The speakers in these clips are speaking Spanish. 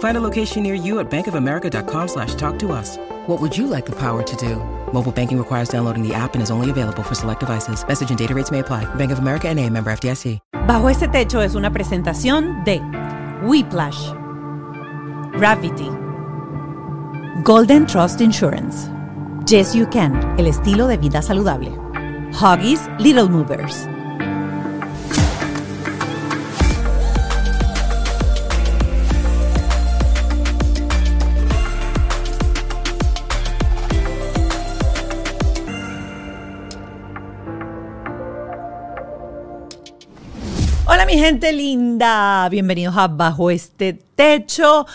Find a location near you at bankofamerica.com slash talk to us. What would you like the power to do? Mobile banking requires downloading the app and is only available for select devices. Message and data rates may apply. Bank of America and a member FDIC. Bajo este techo es una presentación de Whiplash, Gravity, Golden Trust Insurance, Yes You Can, el estilo de vida saludable, Huggies Little Movers. Hola mi gente linda, bienvenidos a Bajo este Techo.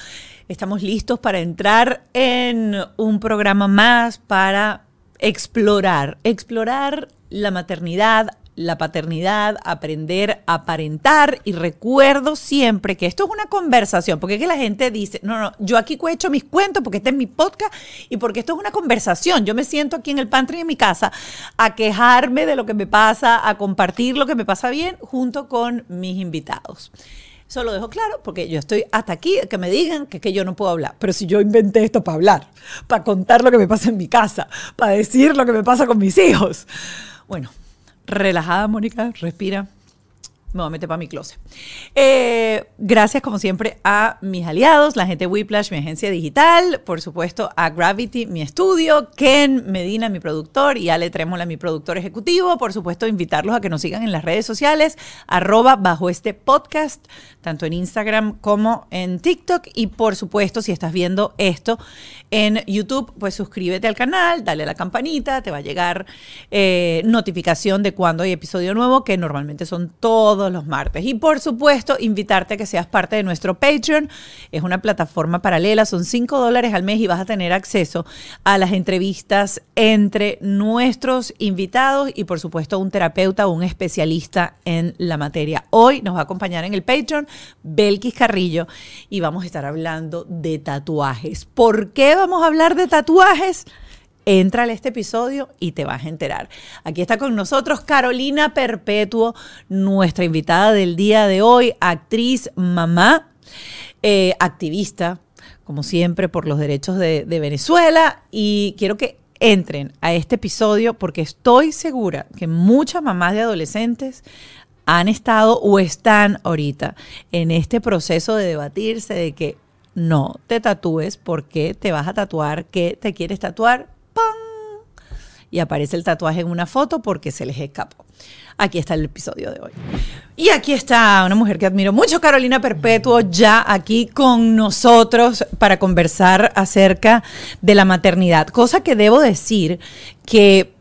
Estamos listos para entrar en un programa más para explorar, explorar la maternidad, la paternidad, aprender a aparentar y recuerdo siempre que esto es una conversación, porque es que la gente dice, no, no, yo aquí he mis cuentos porque este es mi podcast y porque esto es una conversación. Yo me siento aquí en el pantry de mi casa a quejarme de lo que me pasa, a compartir lo que me pasa bien junto con mis invitados. Eso lo dejo claro porque yo estoy hasta aquí, que me digan que, que yo no puedo hablar. Pero si yo inventé esto para hablar, para contar lo que me pasa en mi casa, para decir lo que me pasa con mis hijos. Bueno, relajada, Mónica, respira. Me voy a meter para mi closet. Eh, gracias, como siempre, a mis aliados, la gente Whiplash, mi agencia digital, por supuesto, a Gravity, mi estudio, Ken Medina, mi productor, y Ale Trémola, mi productor ejecutivo. Por supuesto, invitarlos a que nos sigan en las redes sociales, arroba bajo este podcast, tanto en Instagram como en TikTok. Y por supuesto, si estás viendo esto en YouTube, pues suscríbete al canal, dale a la campanita, te va a llegar eh, notificación de cuando hay episodio nuevo, que normalmente son todos los martes. Y por supuesto, invitarte a que seas parte de nuestro Patreon. Es una plataforma paralela, son 5 dólares al mes y vas a tener acceso a las entrevistas entre nuestros invitados y por supuesto un terapeuta o un especialista en la materia. Hoy nos va a acompañar en el Patreon Belkis Carrillo y vamos a estar hablando de tatuajes. ¿Por qué vamos a hablar de tatuajes? Entra a este episodio y te vas a enterar. Aquí está con nosotros Carolina Perpetuo, nuestra invitada del día de hoy, actriz, mamá, eh, activista, como siempre, por los derechos de, de Venezuela. Y quiero que entren a este episodio porque estoy segura que muchas mamás de adolescentes han estado o están ahorita en este proceso de debatirse de que no te tatúes porque te vas a tatuar, que te quieres tatuar, ¡pam! Y aparece el tatuaje en una foto porque se les escapó. Aquí está el episodio de hoy. Y aquí está una mujer que admiro mucho, Carolina Perpetuo, ya aquí con nosotros para conversar acerca de la maternidad. Cosa que debo decir que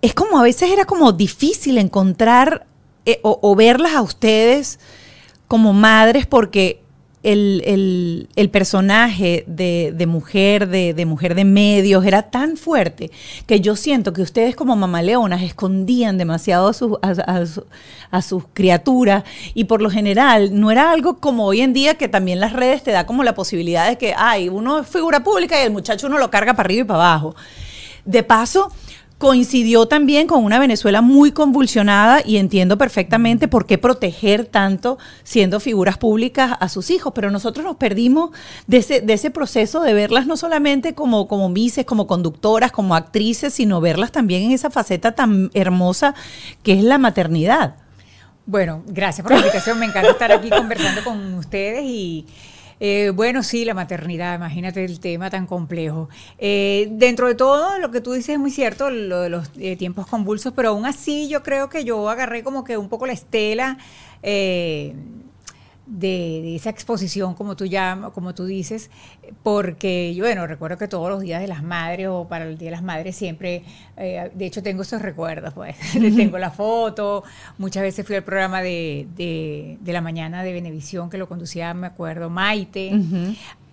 es como a veces era como difícil encontrar eh, o, o verlas a ustedes como madres porque el, el, personaje de, mujer, de, mujer de medios, era tan fuerte que yo siento que ustedes como mamaleonas escondían demasiado a, sus a, sus criaturas y por lo general no era algo como hoy en día que también las redes te da como la posibilidad de que, ay, uno es figura pública y el muchacho uno lo carga para arriba y para abajo. De paso, coincidió también con una Venezuela muy convulsionada y entiendo perfectamente por qué proteger tanto siendo figuras públicas a sus hijos, pero nosotros nos perdimos de ese, de ese proceso de verlas no solamente como, como mises, como conductoras, como actrices, sino verlas también en esa faceta tan hermosa que es la maternidad. Bueno, gracias por la invitación, me encanta estar aquí conversando con ustedes y Eh, bueno, sí, la maternidad, imagínate el tema tan complejo. Eh, dentro de todo, lo que tú dices es muy cierto, lo de los eh, tiempos convulsos, pero aún así yo creo que yo agarré como que un poco la estela de, esa exposición, como tú llamas, como tú dices, porque yo, bueno, recuerdo que todos los días de las madres o para el Día de las Madres siempre, eh, de hecho tengo esos recuerdos, pues, tengo la foto, muchas veces fui al programa de, de, la mañana de Benevisión que lo conducía, me acuerdo, Maite.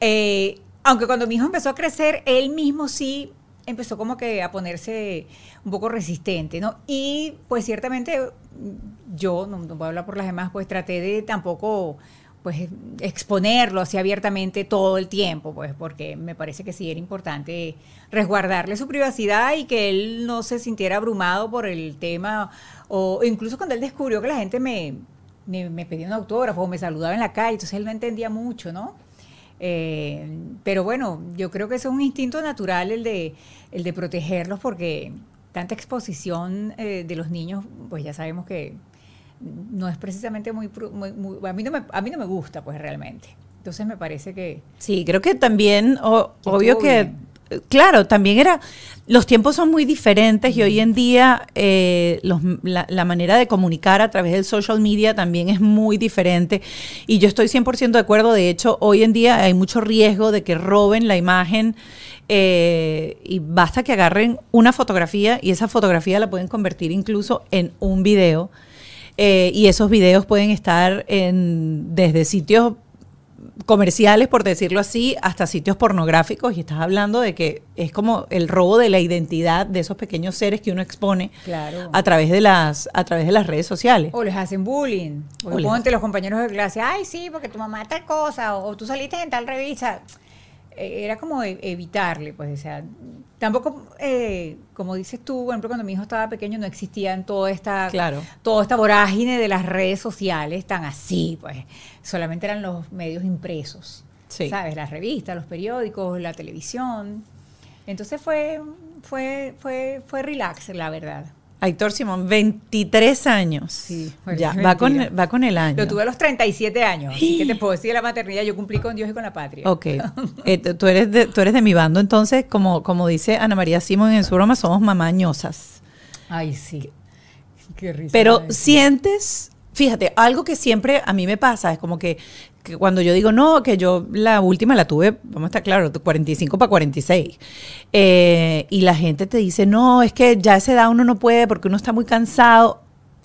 Eh, aunque cuando mi hijo empezó a crecer, él mismo sí empezó como que a ponerse un poco resistente, ¿no? Y pues ciertamente yo, no, no, puedo hablar por las demás, pues traté de tampoco pues exponerlo así abiertamente todo el tiempo, pues porque me parece que sí era importante resguardarle su privacidad y que él no se sintiera abrumado por el tema, o incluso cuando él descubrió que la gente me, me, pedía un autógrafo o me saludaba en la calle, entonces él no entendía mucho, ¿no? Eh, pero bueno, yo creo que es un instinto natural el de, el de protegerlos porque tanta exposición eh, de los niños, pues ya sabemos que no es precisamente muy, a, mí no me, a mí no me gusta, pues realmente. Entonces me parece que... Sí, creo que también, obvio que, claro, también era, los tiempos son muy diferentes y hoy en día eh, la, manera de comunicar a través del social media también es muy diferente. Y yo estoy 100% de acuerdo, de hecho, hoy en día hay mucho riesgo de que roben la imagen eh, y basta que agarren una fotografía y esa fotografía la pueden convertir incluso en un video. Eh, y esos videos pueden estar en, desde sitios comerciales, por decirlo así, hasta sitios pornográficos y estás hablando de que es como el robo de la identidad de esos pequeños seres que uno expone a través de las a través de las redes sociales. O les hacen bullying. O, ponte los compañeros de clase, ay sí, porque tu mamá tal cosa, o tú saliste en tal revista. Eh, era como e, evitarle, pues, o sea, tampoco, eh, como dices tú, por ejemplo, cuando mi hijo estaba pequeño no existían toda esta, claro. toda esta vorágine de las redes sociales tan así, pues, solamente eran los medios impresos, ¿sabes? Las revistas, los periódicos, la televisión. Entonces fue, fue, fue, fue relax, la verdad. Aitor Simón, 23 años. Sí, ya, va con, va con el año. Lo tuve a los 37 años. Así que te puedo decir la maternidad, yo cumplí con Dios y con la patria. Ok. Eh, tú, eres de, tú eres de mi bando, entonces, como, como dice Ana María Simón en su broma, somos mamañosas. Ay, sí. Qué risa. Pero sientes, fíjate, algo que siempre a mí me pasa es como que cuando yo digo, no, que yo la última la tuve, vamos a estar claro, 45 para 46. Eh, y la gente te dice, no, es que ya a esa edad uno no puede porque uno está muy cansado.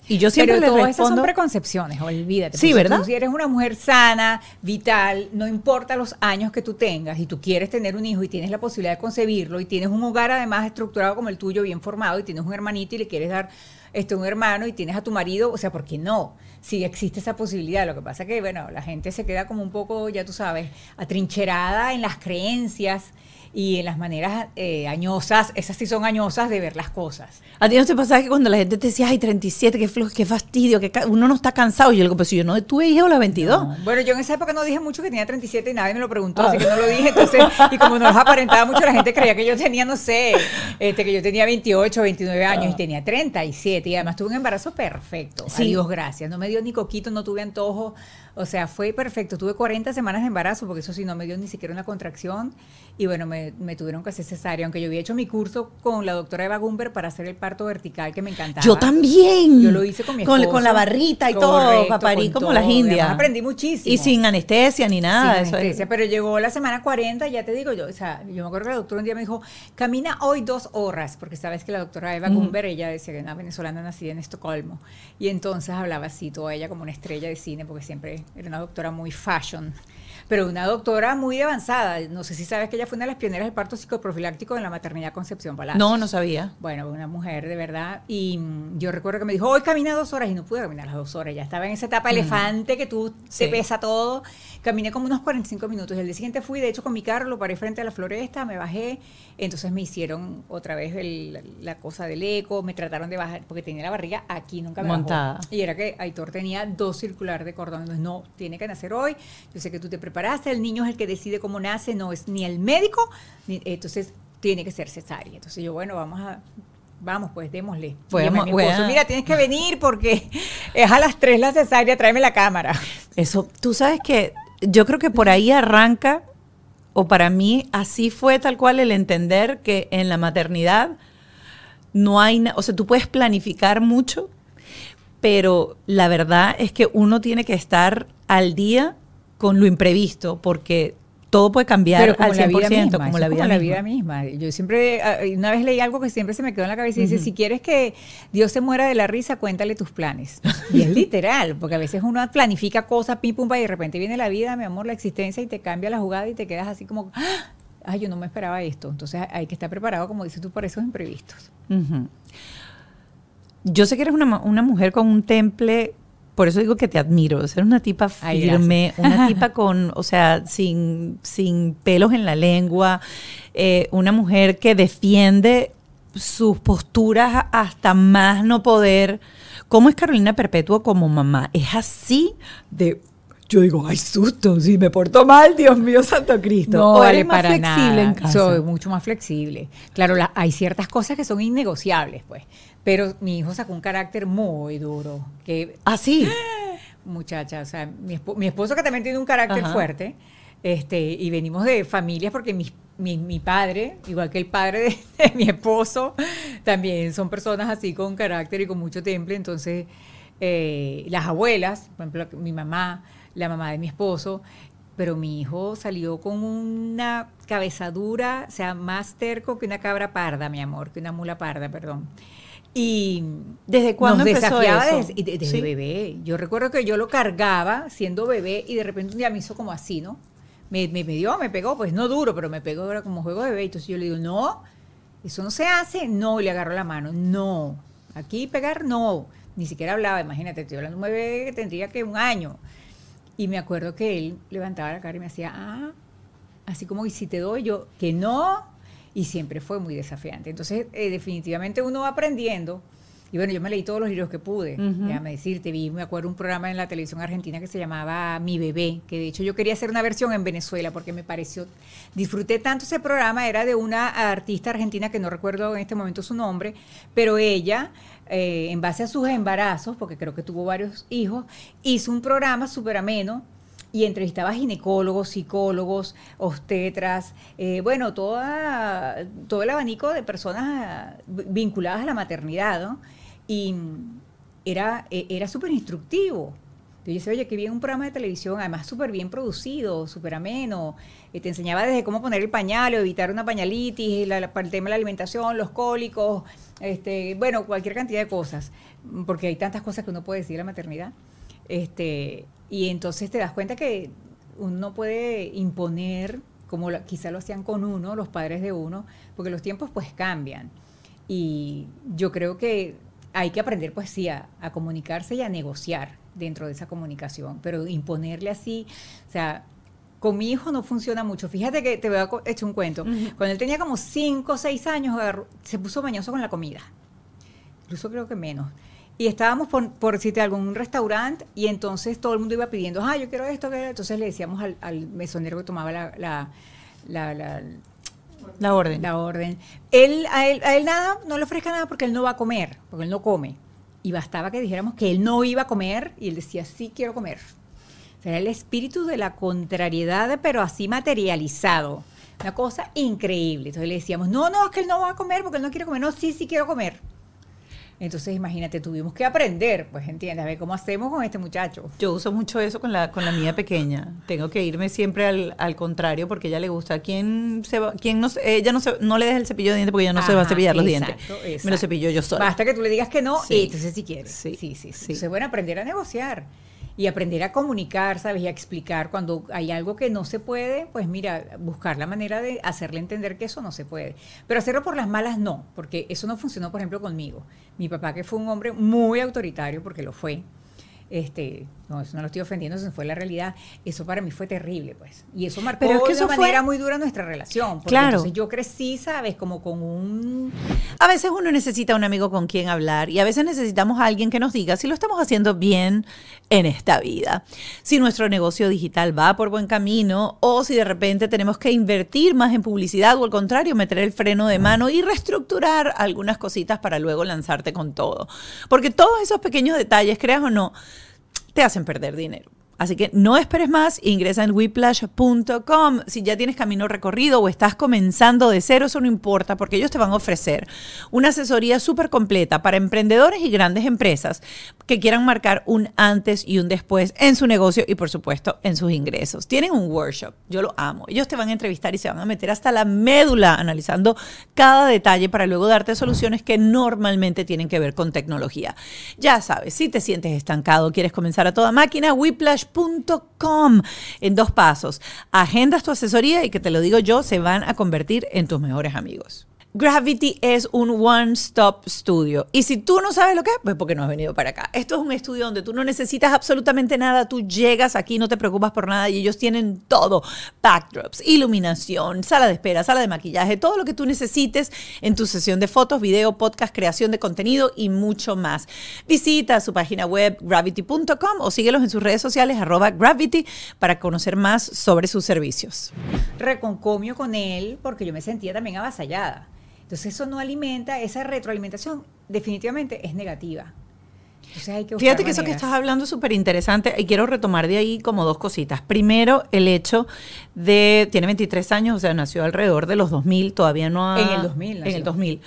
Y yo siempre Pero le todas esas son preconcepciones, olvídate. Sí, ¿verdad? si eres una mujer sana, vital, no importa los años que tú tengas y tú quieres tener un hijo y tienes la posibilidad de concebirlo y tienes un hogar además estructurado como el tuyo, bien formado y tienes un hermanito y le quieres dar este, un hermano y tienes a tu marido, o sea, ¿por qué no? Si existe esa posibilidad. Lo que pasa que, bueno, la gente se queda como un poco, ya tú sabes, atrincherada en las creencias y en las maneras eh, añosas, esas sí son añosas de ver las cosas. A ti no te pasa que cuando la gente te decía, ay, 37, qué flojo, qué fastidio, que uno no está cansado. Y yo le digo, pues si yo no tuve hija a las 22. Bueno, yo en esa época no dije mucho que tenía 37 y nadie me lo preguntó, así que no lo dije. Entonces, y como no los aparentaba mucho, la gente creía que yo tenía, no sé, este, que yo tenía 28, 29 años y tenía 37. Y además tuve un embarazo perfecto. Sí. Dios gracias. No me dio ni coquito, no tuve antojo. O sea, fue perfecto. Tuve 40 semanas de embarazo, porque eso sí, no me dio ni siquiera una contracción. Y bueno, me, tuvieron que hacer cesárea, aunque yo había hecho mi curso con la doctora Eva Gumber para hacer el parto vertical, que me encantaba. Yo también. Yo lo hice con mi esposo. Con, la barrita y todo, para parir como las indias. aprendí muchísimo. Y sin anestesia ni nada. Sin anestesia, pero llegó la semana 40, ya te digo yo, o sea, yo me acuerdo que la doctora un día me dijo, camina hoy dos horas, porque sabes que la doctora Eva Gumber, ella decía que era una venezolana nacida en Estocolmo. Y entonces hablaba así, toda ella como una estrella de cine, porque siempre era una doctora muy fashion pero una doctora muy avanzada. No sé si sabes que ella fue una de las pioneras del parto psicoprofiláctico en la maternidad Concepción Palacios. No, no sabía. Bueno, una mujer de verdad. Y mm, yo recuerdo que me dijo, hoy camina dos horas y no pude caminar las dos horas. Ya estaba en esa etapa elefante que tú te pesa todo. Caminé como unos 45 minutos. Y el día siguiente fui, de hecho, con mi carro, lo paré frente a la floresta, me bajé. Entonces me hicieron otra vez la cosa del eco, me trataron de bajar, porque tenía la barriga aquí, nunca me Montada. Y era que Aitor tenía dos circular de cordón. Entonces, no, tiene que nacer hoy. Yo sé que tú te preparaste, el niño es el que decide cómo nace, no es ni el médico, entonces tiene que ser cesárea. Entonces yo, bueno, vamos a Vamos, pues démosle. Mira, tienes que venir porque es a las 3 la cesárea, tráeme la cámara. Eso, tú sabes que yo creo que por ahí arranca, o para mí así fue tal cual el entender que en la maternidad no hay, o sea, tú puedes planificar mucho, pero la verdad es que uno tiene que estar al día con lo imprevisto, porque todo puede cambiar al 100%, misma, como, la vida, como la vida misma. Yo siempre, ah, una vez leí algo que siempre se me quedó en la cabeza y dice, si quieres que Dios se muera de la risa, cuéntale tus planes. Y es literal, porque a veces uno planifica cosas, pim, pum, y de repente viene la vida, mi amor, la existencia, y te cambia la jugada y te quedas así como, ¡Ah! ay, yo no me esperaba esto. Entonces hay que estar preparado, como dices tú, para esos imprevistos. Yo sé que eres una, una mujer con un temple por eso digo que te admiro. Ser una tipa firme, una tipa con, o sea, sin, sin pelos en la lengua, eh, una mujer que defiende sus posturas hasta más no poder. ¿Cómo es Carolina Perpetuo como mamá? Es así de yo digo, ay, susto, si me porto mal, Dios mío, Santo Cristo. No vale para flexible En casa? Soy mucho más flexible. Claro, hay ciertas cosas que son innegociables, pues. Pero mi hijo sacó un carácter muy duro. Que, ¿Ah, sí? Muchacha, o sea, mi, esposo que también tiene un carácter fuerte, este, y venimos de familias porque mi, mi, padre, igual que el padre de, mi esposo, también son personas así con carácter y con mucho temple. Entonces, eh, las abuelas, por ejemplo, mi mamá, la mamá de mi esposo, pero mi hijo salió con una cabezadura, o sea, más terco que una cabra parda, mi amor, que una mula parda, perdón. Y ¿Desde cuándo empezó eso? Desde, bebé. Yo recuerdo que yo lo cargaba siendo bebé y de repente un día me hizo como así, ¿no? Me, me, dio, me pegó, pues no duro, pero me pegó era como juego de bebé. Entonces yo le digo, no, eso no se hace. No, y le agarro la mano. No, aquí pegar, no. Ni siquiera hablaba, imagínate, estoy hablando de un bebé que tendría que un año. Y me acuerdo que él levantaba la cara y me hacía, ah, así como, y si te doy yo, que no, y siempre fue muy desafiante. Entonces, eh, definitivamente uno va aprendiendo. Y bueno, yo me leí todos los libros que pude, déjame decirte, vi, me acuerdo un programa en la televisión argentina que se llamaba Mi Bebé, que de hecho yo quería hacer una versión en Venezuela porque me pareció, disfruté tanto ese programa, era de una artista argentina que no recuerdo en este momento su nombre, pero ella, eh, en base a sus embarazos, porque creo que tuvo varios hijos, hizo un programa súper ameno y entrevistaba ginecólogos, psicólogos, obstetras, eh, bueno, todo el abanico de personas vinculadas a la maternidad. Y era, era súper instructivo. Yo decía, oye, que bien un programa de televisión, además súper bien producido, súper ameno. Eh, te enseñaba desde cómo poner el pañal, evitar una pañalitis, la, el tema de la alimentación, los cólicos, este, bueno, cualquier cantidad de cosas, porque hay tantas cosas que uno puede decir de la maternidad. Este, y entonces te das cuenta que uno puede imponer, como quizá lo hacían con uno, los padres de uno, porque los tiempos pues cambian. Y yo creo que hay que aprender pues sí a, comunicarse y a negociar dentro de esa comunicación, pero imponerle así, o sea, con mi hijo no funciona mucho. Fíjate que te voy a echar un cuento. Cuando él tenía como 5 o 6 años, se puso mañoso con la comida. Incluso creo que menos. Y estábamos por, por decirte algún restaurante y entonces todo el mundo iba pidiendo, ah, yo quiero esto, que entonces le decíamos al, mesonero que tomaba la, la, la, orden. La orden. Él a, él, a él nada, no le ofrezca nada porque él no va a comer, porque él no come. Y bastaba que dijéramos que él no iba a comer y él decía, sí quiero comer. O era el espíritu de la contrariedad, pero así materializado. Una cosa increíble. Entonces le decíamos, no, no, es que él no va a comer porque él no quiere comer. No, sí, sí quiero comer. Entonces, imagínate, tuvimos que aprender, pues entiendes, a ver cómo hacemos con este muchacho. Yo uso mucho eso con la, con la mía pequeña. Tengo que irme siempre al, al contrario porque ella le gusta. ¿Quién se va, quién no, ella no, se, no le deja el cepillo de dientes porque ella no se va a cepillar los dientes. Me lo cepillo yo sola. Basta que tú le digas que no, y entonces si quieres. Sí, sí, sí. sí. Entonces, bueno, aprender a negociar y aprender a comunicar, ¿sabes? Y a explicar cuando hay algo que no se puede, pues mira, buscar la manera de hacerle entender que eso no se puede. Pero hacerlo por las malas no, porque eso no funcionó, por ejemplo, conmigo. Mi papá, que fue un hombre muy autoritario, porque lo fue, este, no, eso no lo estoy ofendiendo, eso fue la realidad. Eso para mí fue terrible, pues. Y eso marcó Pero es que de eso manera muy dura nuestra relación. claro. Entonces yo crecí, ¿sabes? Como con un... A veces uno necesita un amigo con quien hablar y a veces necesitamos a alguien que nos diga si lo estamos haciendo bien en esta vida. Si nuestro negocio digital va por buen camino o si de repente tenemos que invertir más en publicidad o al contrario, meter el freno de mano y reestructurar algunas cositas para luego lanzarte con todo. Porque todos esos pequeños detalles, creas o no, te hacen perder dinero. Así que no esperes más, ingresa en whiplash.com. Si ya tienes camino recorrido o estás comenzando de cero, eso no importa porque ellos te van a ofrecer una asesoría súper completa para emprendedores y grandes empresas que quieran marcar un antes y un después en su negocio y por supuesto en sus ingresos. Tienen un workshop, yo lo amo. Ellos te van a entrevistar y se van a meter hasta la médula analizando cada detalle para luego darte soluciones que normalmente tienen que ver con tecnología. Ya sabes, si te sientes estancado, quieres comenzar a toda máquina, Whiplash en dos pasos. Agendas tu asesoría y que te lo digo yo, se van a convertir en tus mejores amigos. Gravity es un one-stop studio. Y si tú no sabes lo que es, pues porque no has venido para acá. Esto es un estudio donde tú no necesitas absolutamente nada. Tú llegas aquí, no te preocupas por nada y ellos tienen todo. Backdrops, iluminación, sala de espera, sala de maquillaje, todo lo que tú necesites en tu sesión de fotos, video, podcast, creación de contenido y mucho más. Visita su página web gravity.com o síguelos en sus redes sociales arroba gravity para conocer más sobre sus servicios. Reconcomio con él porque yo me sentía también avasallada entonces eso no alimenta, esa retroalimentación definitivamente es negativa. Fíjate que eso que estás hablando es súper interesante y quiero retomar de ahí como dos cositas. Primero, el hecho de, tiene 23 años, o sea, nació alrededor de los 2000, todavía no ha... En el 2000. En el 2000.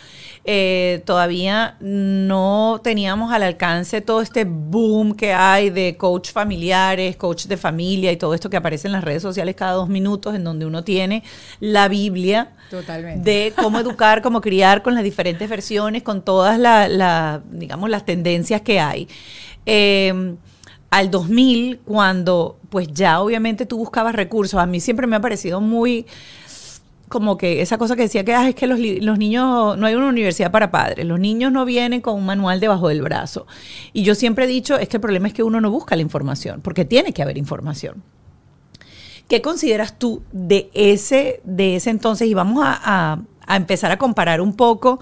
Eh, todavía no teníamos al alcance todo este boom que hay de coach familiares, coach de familia y todo esto que aparece en las redes sociales cada dos minutos, en donde uno tiene la Biblia de cómo educar, cómo criar con las diferentes versiones, con todas las, digamos, las tendencias que hay. Eh, al 2000, cuando pues ya obviamente tú buscabas recursos, a mí siempre me ha parecido muy como que esa cosa que decía que es que los, los, niños, no hay una universidad para padres, los niños no vienen con un manual debajo del brazo. Y yo siempre he dicho, es que el problema es que uno no busca la información, porque tiene que haber información. ¿Qué consideras tú de ese, de ese entonces? Y vamos a, empezar a comparar un poco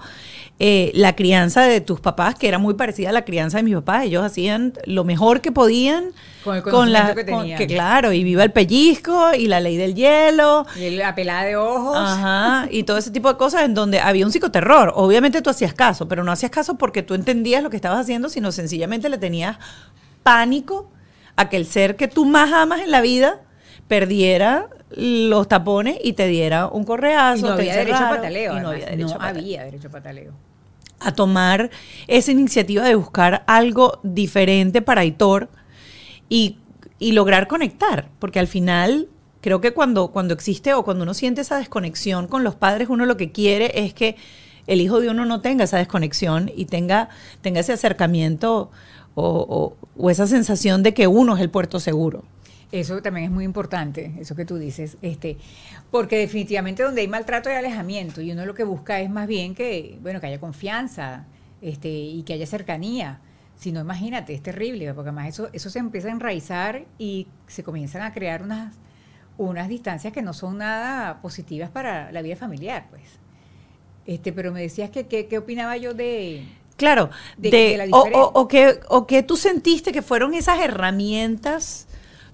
eh, la crianza de tus papás, que era muy parecida a la crianza de mis papás. Ellos hacían lo mejor que podían con, la que tenían. que claro, y viva el pellizco y la ley del hielo. Y la pelada de ojos. Ajá, y todo ese tipo de cosas en donde había un psicoterror. Obviamente tú hacías caso, pero no hacías caso porque tú entendías lo que estabas haciendo, sino sencillamente le tenías pánico a que el ser que tú más amas en la vida perdiera los tapones y te diera un correazo. Y no había derecho a pataleo. no había derecho, a, había derecho a pataleo. A tomar esa iniciativa de buscar algo diferente para Aitor y, lograr conectar. Porque al final creo que cuando, cuando existe o cuando uno siente esa desconexión con los padres, uno lo que quiere es que el hijo de uno no tenga esa desconexión y tenga, tenga ese acercamiento o, o esa sensación de que uno es el puerto seguro. Eso también es muy importante, eso que tú dices, este, porque definitivamente donde hay maltrato hay alejamiento y uno lo que busca es más bien que, bueno, que haya confianza, este, y que haya cercanía. Si no, imagínate, es terrible, porque además eso, eso se empieza a enraizar y se comienzan a crear unas, unas distancias que no son nada positivas para la vida familiar, pues. Este, pero me decías que qué opinaba yo de Claro, de, o, o, o, que, o que tú sentiste que fueron esas herramientas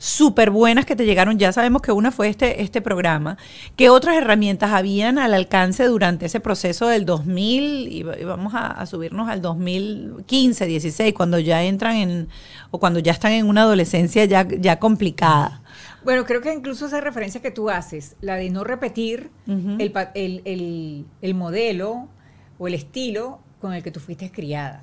súper buenas que te llegaron. Ya sabemos que una fue este, este programa. ¿Qué otras herramientas habían al alcance durante ese proceso del 2000? Y vamos a, subirnos al 2015, 16, cuando ya entran en, o cuando ya están en una adolescencia ya, ya complicada. Bueno, creo que incluso esa referencia que tú haces, la de no repetir el, el modelo o el estilo con el que tú fuiste criada.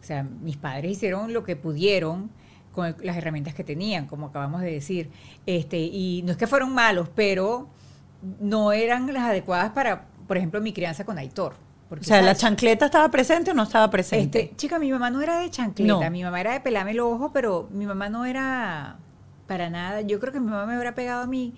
O sea, mis padres hicieron lo que pudieron con las herramientas que tenían, como acabamos de decir. Este, y no es que fueron malos, pero no eran las adecuadas para, por ejemplo, mi crianza con Aitor. o sea, ¿la chancleta estaba presente o no estaba presente? Este, chica, mi mamá no era de chancleta, mi mamá era de pelarme el ojo, pero mi mamá no era para nada. Yo creo que mi mamá me hubiera pegado a mí.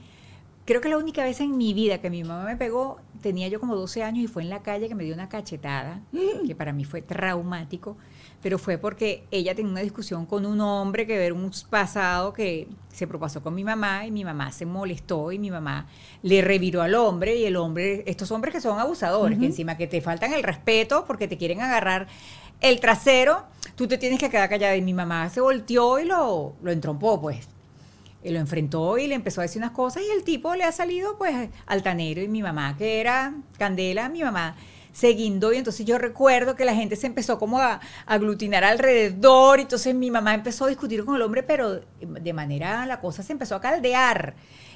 Creo que la única vez en mi vida que mi mamá me pegó, tenía yo como 12 años y fue en la calle que me dio una cachetada, mm. que para mí fue traumático pero fue porque ella tenía una discusión con un hombre que era un pasado que se propasó con mi mamá y mi mamá se molestó y mi mamá le reviró al hombre y el hombre, estos hombres que son abusadores, que encima que te faltan el respeto porque te quieren agarrar el trasero, tú te tienes que quedar callada. Y mi mamá se volteó y lo, lo entrompó pues. Y lo enfrentó y le empezó a decir unas cosas y el tipo le ha salido pues altanero. Y mi mamá que era candela, mi mamá se guindó y entonces yo recuerdo que la gente se empezó como a, aglutinar alrededor y entonces mi mamá empezó a discutir con el hombre, pero de manera la cosa se empezó a caldear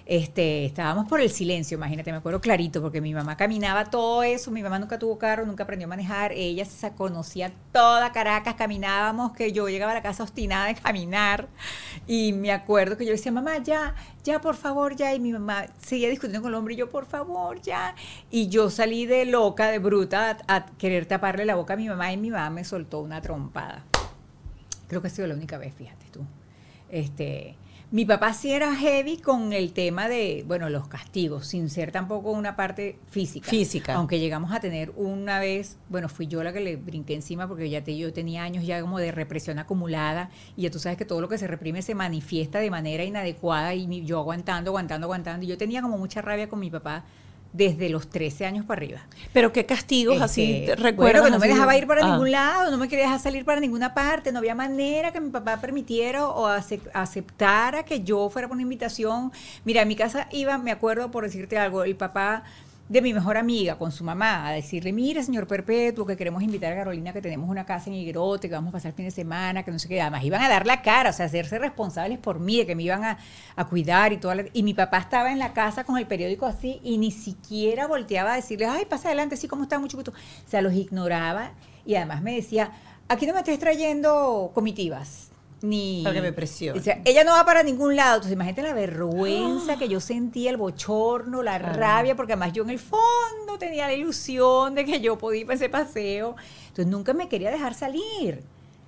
este, estábamos por el silencio, imagínate, me acuerdo clarito, porque mi mamá caminaba todo eso, mi mamá nunca tuvo carro, nunca aprendió a manejar, ella se conocía toda Caracas, caminábamos, que yo llegaba a la casa obstinada de caminar, y me acuerdo que yo decía, mamá, ya, ya, por favor, ya, y mi mamá seguía discutiendo con el hombre, y yo, por favor, ya, y yo salí de loca, de bruta, a, a querer taparle la boca a mi mamá, y mi mamá me soltó una trompada. Creo que ha sido la única vez, fíjate tú. Este, mi papá sí era heavy con el tema de, bueno, los castigos, sin ser tampoco una parte física. Física. Aunque llegamos a tener una vez, bueno, fui yo la que le brinqué encima porque ya te, yo tenía años ya como de represión acumulada y ya tú sabes que todo lo que se reprime se manifiesta de manera inadecuada y mi- yo aguantando, aguantando, aguantando. Y yo tenía como mucha rabia con mi papá desde los 13 años para arriba. Pero qué castigos así, Este, recuerdo. Bueno, que no me dejaba ir para ningún lado, no me quería dejar salir para ninguna parte, no había manera que mi papá permitiera o ace- aceptara que yo fuera por una invitación. Mira, a mi casa iba, me acuerdo por decirte algo, el papá de mi mejor amiga con su mamá a decirle, mire, señor Perpetuo, que queremos invitar a Carolina, que tenemos una casa en Higuerote, que vamos a pasar el fin de semana, que no sé qué, además iban a dar la cara, o sea, hacerse responsables por mí, de que me iban a, a cuidar y toda la- Y mi papá estaba en la casa con el periódico así y ni siquiera volteaba a decirle, ay, pasa adelante, sí, ¿cómo está, mucho gusto? O sea, los ignoraba y además me decía, aquí no me estés trayendo comitivas. Ni, Para que me presione. O sea, ella no va para ningún lado. Entonces, imagínate la vergüenza que yo sentía, el bochorno, la rabia, porque además yo en el fondo tenía la ilusión de que yo podía ir para ese paseo. Entonces, nunca me quería dejar salir.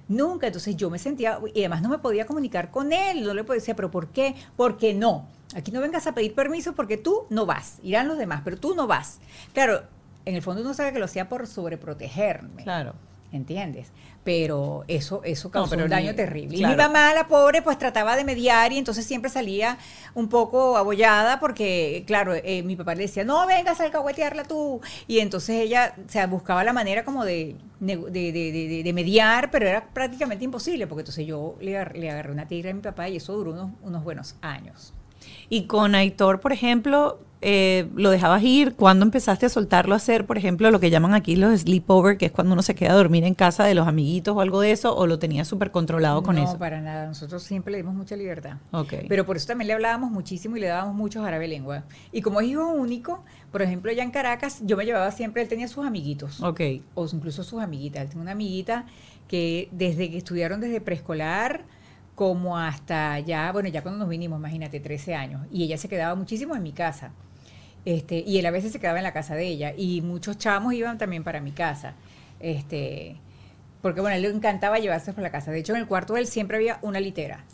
Nunca. Entonces, yo me sentía, y además no me podía comunicar con él. No le podía decir, ¿pero por qué? Porque no. Aquí no vengas a pedir permiso porque tú no vas. Irán los demás, pero tú no vas. Claro, en el fondo uno sabe que lo hacía por sobreprotegerme. Claro. ¿Entiendes? Pero eso, eso causó pero un daño ni- terrible. Y mi mamá, la pobre, pues trataba de mediar y entonces siempre salía un poco abollada porque, claro, eh, mi papá le decía, no, vengas a alcahuetearla tú. Y entonces ella, o sea, buscaba la manera como de, de, de- de- mediar, pero era prácticamente imposible porque entonces yo le, le agarré una tigre a mi papá y eso duró unos, unos buenos años. Y con Aitor, por ejemplo, eh, ¿lo dejabas ir? ¿Cuándo empezaste a soltarlo a hacer, por ejemplo, lo que llaman aquí los sleepover, que es cuando uno se queda a dormir en casa de los amiguitos o algo de eso, o lo tenías súper controlado con no, eso? para nada. Nosotros siempre le dimos mucha libertad. Ok. Pero por eso también le hablábamos muchísimo y le dábamos mucho jarabe lengua. Y como es hijo único, por ejemplo, allá en Caracas, yo me llevaba siempre, él tenía sus amiguitos. Ok. O incluso sus amiguitas. Él tiene una amiguita que desde que estudiaron desde preescolar como hasta ya, bueno, ya cuando nos vinimos, imagínate, 13 años. Y ella se quedaba muchísimo en mi casa. Este, y él a veces se quedaba en la casa de ella. Y muchos chamos iban también para mi casa. Este, porque bueno, a él le encantaba llevarse por la casa. De hecho, en el cuarto de él siempre había una litera.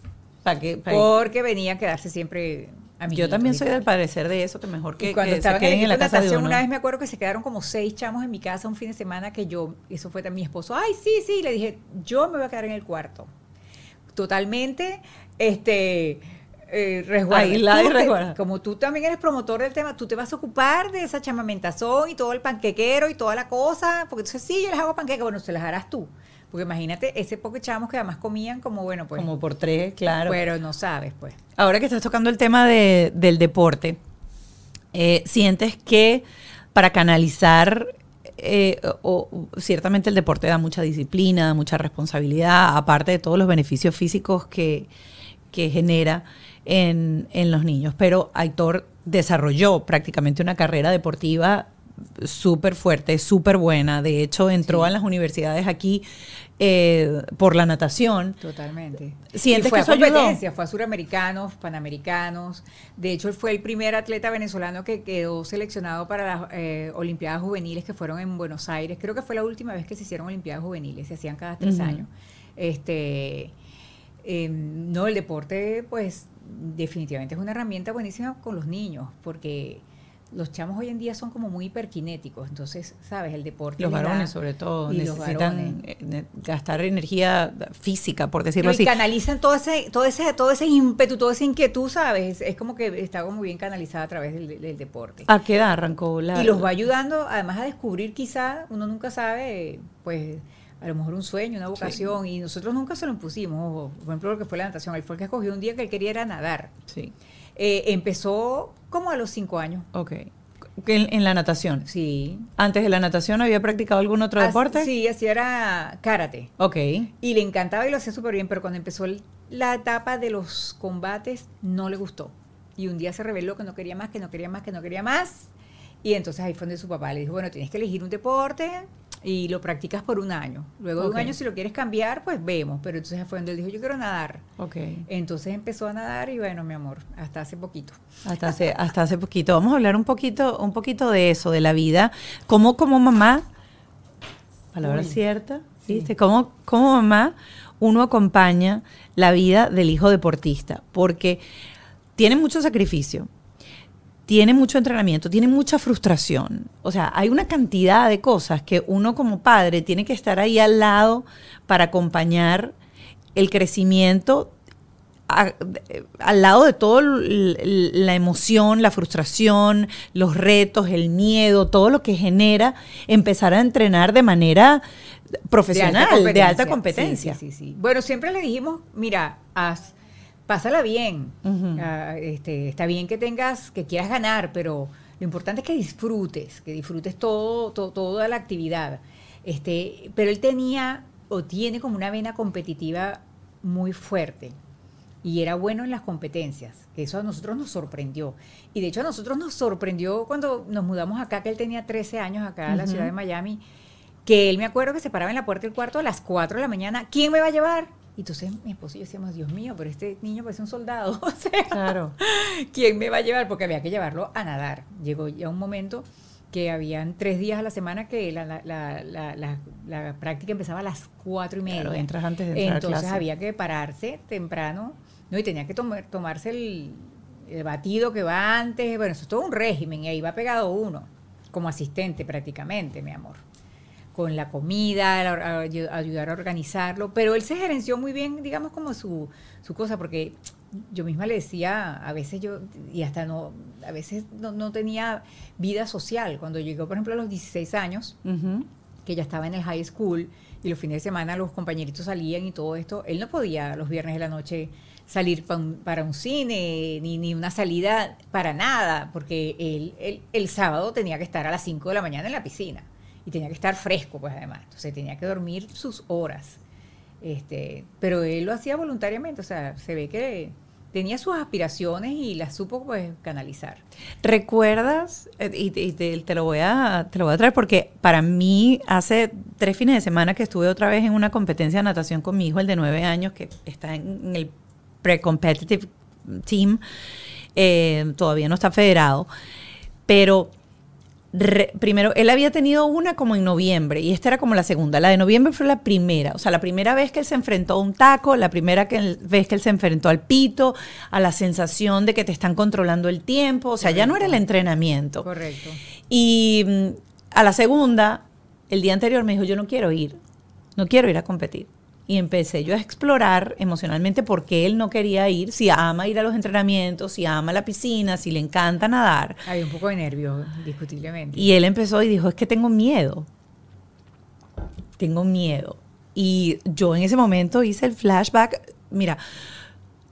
¿Para qué? Pa' Porque venía a quedarse siempre amiguitos Yo también soy del parecer de eso, que mejor que, Y cuando que se estaban queden en la casa de uno. una vez me acuerdo que se quedaron como seis chamos en mi casa un fin de semana que yo, eso fue también mi esposo, ay, sí, sí, le dije, yo me voy a quedar en el cuarto. Totalmente, este, eh, y. Como tú también eres promotor del tema, tú te vas a ocupar de esa chamamentación y todo el panquequero y toda la cosa, porque entonces sí, yo les hago panqueque, bueno, se las harás tú. Porque imagínate ese poco chamos que además comían como, bueno, pues, Como por tres, claro. pero no sabes, pues. Ahora que estás tocando el tema de- del deporte, eh, ¿sientes que para canalizar, eh, o, o- ciertamente el deporte da mucha disciplina, da mucha responsabilidad, aparte de todos los beneficios físicos que, que genera en, en los niños, pero Aitor desarrolló prácticamente una carrera deportiva súper fuerte, súper buena, de hecho entró Sí. a las universidades aquí eh, por la natación. Totalmente. ¿Sientes Y fue que eso a ayudó? competencia, fue a suramericanos, panamericanos. De hecho, él fue el primer atleta venezolano que quedó seleccionado para las eh, Olimpiadas Juveniles que fueron en Buenos Aires. Creo que fue la última vez que se hicieron Olimpiadas Juveniles, se hacían cada tres años. Este, eh, no, el deporte, pues, definitivamente es una herramienta buenísima con los niños, porque los chamos hoy en día son como muy hiperkinéticos. Entonces, ¿sabes? El deporte. Los da- varones, sobre todo, necesitan varones. eh, gastar energía física, por decirlo No, y así. canalizan todo ese, todo ese, todo ese ímpetu, toda esa inquietud, ¿sabes? Es como que está como bien canalizada a través del, del deporte. ¿A qué edad arrancó la.? Y los va ayudando, además, a descubrir quizá, uno nunca sabe, pues, a lo mejor un sueño, una vocación, y nosotros nunca se lo impusimos. ojo. Por ejemplo, lo que fue la natación, él fue el que escogió un día que él quería era nadar. Sí. Eh, empezó como a los cinco años. Ok. En, en la natación. Sí. Antes de la natación había practicado algún otro As- deporte. Sí, así era karate. Ok. Y le encantaba y lo hacía súper bien, pero cuando empezó el- la etapa de los combates, no le gustó. Y un día se reveló que no quería más, que no quería más, que no quería más. Y entonces ahí fue donde su papá le dijo, bueno, tienes que elegir un deporte y lo practicas por un año. Luego de un año, si lo quieres cambiar, pues vemos. Pero entonces fue donde él dijo, yo quiero nadar. Ok. Entonces empezó a nadar y bueno, mi amor, hasta hace poquito. Hasta hace, hasta hace poquito. Vamos a hablar un poquito, un poquito de eso, de la vida. ¿Cómo como mamá, palabra Uy. cierta, ¿viste? ¿Cómo, cómo mamá uno acompaña la vida del hijo deportista? Porque tiene mucho sacrificio, tiene mucho entrenamiento, tiene mucha frustración. O sea, hay una cantidad de cosas que uno como padre tiene que estar ahí al lado para acompañar el crecimiento a- de- al lado de todo la emoción, la frustración, los retos, el miedo, todo lo que genera empezar a entrenar de manera profesional, de alta competencia. Sí, sí. Bueno, siempre le dijimos, mira, haz, pásala bien. Ah, este, está bien que tengas, que quieras ganar, pero lo importante es que disfrutes, que disfrutes todo, to- toda la actividad. Este, pero él tenía o tiene como una vena competitiva muy fuerte. Y era bueno en las competencias, que eso a nosotros nos sorprendió. Y de hecho a nosotros nos sorprendió cuando nos mudamos acá, que él tenía 13 años acá en la ciudad de Miami, que él me acuerdo que se paraba en la puerta del cuarto a las 4 de la mañana. ¿Quién me va a llevar? Y entonces mi esposo y yo decíamos, Dios mío, pero este niño parece un soldado. O sea, Claro. ¿quién me va a llevar? Porque había que llevarlo a nadar. Llegó ya un momento que habían tres días a la semana que la, la- la- la- práctica empezaba a las cuatro y media. Claro, entras antes de entrar a Entonces clase. había que pararse temprano, ¿no? Y tenía que tomar, tomarse el, el batido que va antes. Bueno, eso es todo un régimen y ahí va pegado uno, como asistente prácticamente, mi amor. Con la comida, ayudar a organizarlo. Pero él se gerenció muy bien, digamos, como su, su cosa, porque yo misma le decía, a veces yo, y hasta no, a veces no, no tenía vida social. Cuando llegó, por ejemplo, a los 16 años, Ujú. que ya estaba en el high school y los fines de semana los compañeritos salían y todo esto, él no podía los viernes de la noche salir pa un- para un cine ni, ni una salida para nada, porque él, él- el sábado tenía que estar a las 5 de la mañana en la piscina y tenía que estar fresco pues además, entonces tenía que dormir sus horas. Este, pero él lo hacía voluntariamente, o sea, se ve que tenía sus aspiraciones y las supo pues canalizar. ¿Recuerdas? eh, Y, te, te lo voy a, te lo voy a traer porque para mí hace tres fines de semana que estuve otra vez en una competencia de natación con mi hijo, el de nueve años, que está en, en el pre-competitive team, eh, todavía no está federado, pero re- primero, él había tenido una como en noviembre y esta era como la segunda. La de noviembre fue la primera, o sea, la primera vez que él se enfrentó a un taco, la primera que vez que él se enfrentó al pito, a la sensación de que te están controlando el tiempo, o sea, ya no era el entrenamiento. Correcto. Y mm, a la segunda, el día anterior me dijo, yo no quiero ir, no quiero ir a competir. Y empecé yo a explorar emocionalmente por qué él no quería ir, si ama ir a los entrenamientos, si ama la piscina, si le encanta nadar. Hay un poco de nervios, discutiblemente. Y él empezó y dijo, es que tengo miedo. Tengo miedo. Y yo en ese momento hice el flashback. Mira,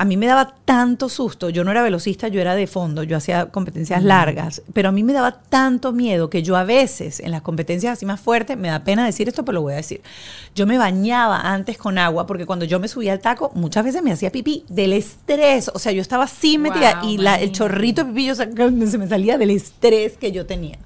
a mí me daba tanto susto. Yo no era velocista, yo era de fondo, yo hacía competencias largas, pero a mí me daba tanto miedo que yo a veces en las competencias así más fuertes, me da pena decir esto, pero lo voy a decir. Yo me bañaba antes con agua porque cuando yo me subía al taco, muchas veces me hacía pipí del estrés. O sea, yo estaba así metida Wow, y la- el chorrito de pipí yo se me salía del estrés que yo tenía.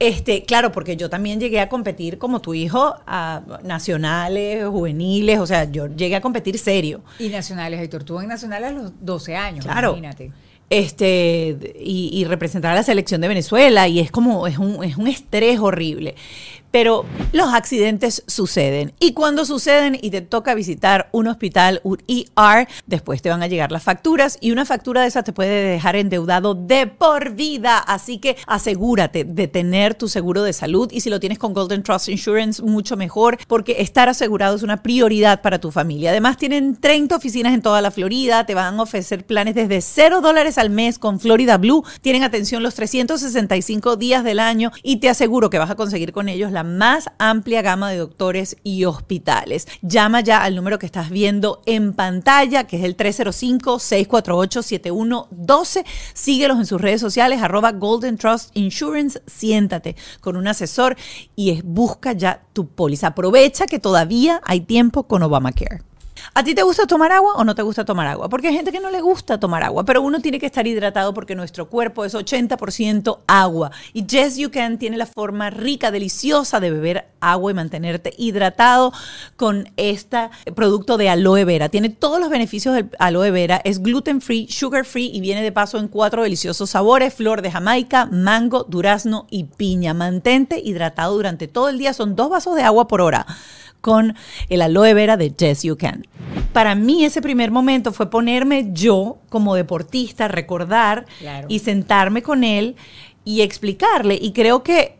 Este, claro, porque yo también llegué a competir como tu hijo a nacionales, juveniles, o sea, yo llegué a competir serio. Y nacionales, Héctor, tú en nacionales a los 12 años, Claro. imagínate. Este, y, y representar a la selección de Venezuela, y es como, es un, es un estrés horrible. Pero los accidentes suceden. Y cuando suceden y te toca visitar un hospital, un ER, después te van a llegar las facturas y una factura de esas te puede dejar endeudado de por vida. Así que asegúrate de tener tu seguro de salud y si lo tienes con Golden Trust Insurance, mucho mejor, porque estar asegurado es una prioridad para tu familia. Además, tienen 30 oficinas en toda la Florida, te van a ofrecer planes desde 0 dólares al mes con Florida Blue. Tienen atención los 365 días del año y te aseguro que vas a conseguir con ellos la la más amplia gama de doctores y hospitales. Llama ya al número que estás viendo en pantalla, que es el 305-648-7112. Síguelos en sus redes sociales, arroba Golden Trust Insurance. Siéntate con un asesor y es, busca ya tu póliza. Aprovecha que todavía hay tiempo con Obamacare. ¿A ti te gusta tomar agua o no te gusta tomar agua? Porque hay gente que no le gusta tomar agua, pero uno tiene que estar hidratado porque nuestro cuerpo es 80% agua. Y Yes You Can tiene la forma rica, deliciosa de beber agua y mantenerte hidratado con este producto de aloe vera. Tiene todos los beneficios del aloe vera, es gluten free, sugar free y viene de paso en cuatro deliciosos sabores, flor de jamaica, mango, durazno y piña. Mantente hidratado durante todo el día, son dos vasos de agua por hora con el aloe vera de Yes You Can. Para mí ese primer momento fue ponerme yo como deportista, recordar y sentarme con él y explicarle. Y creo que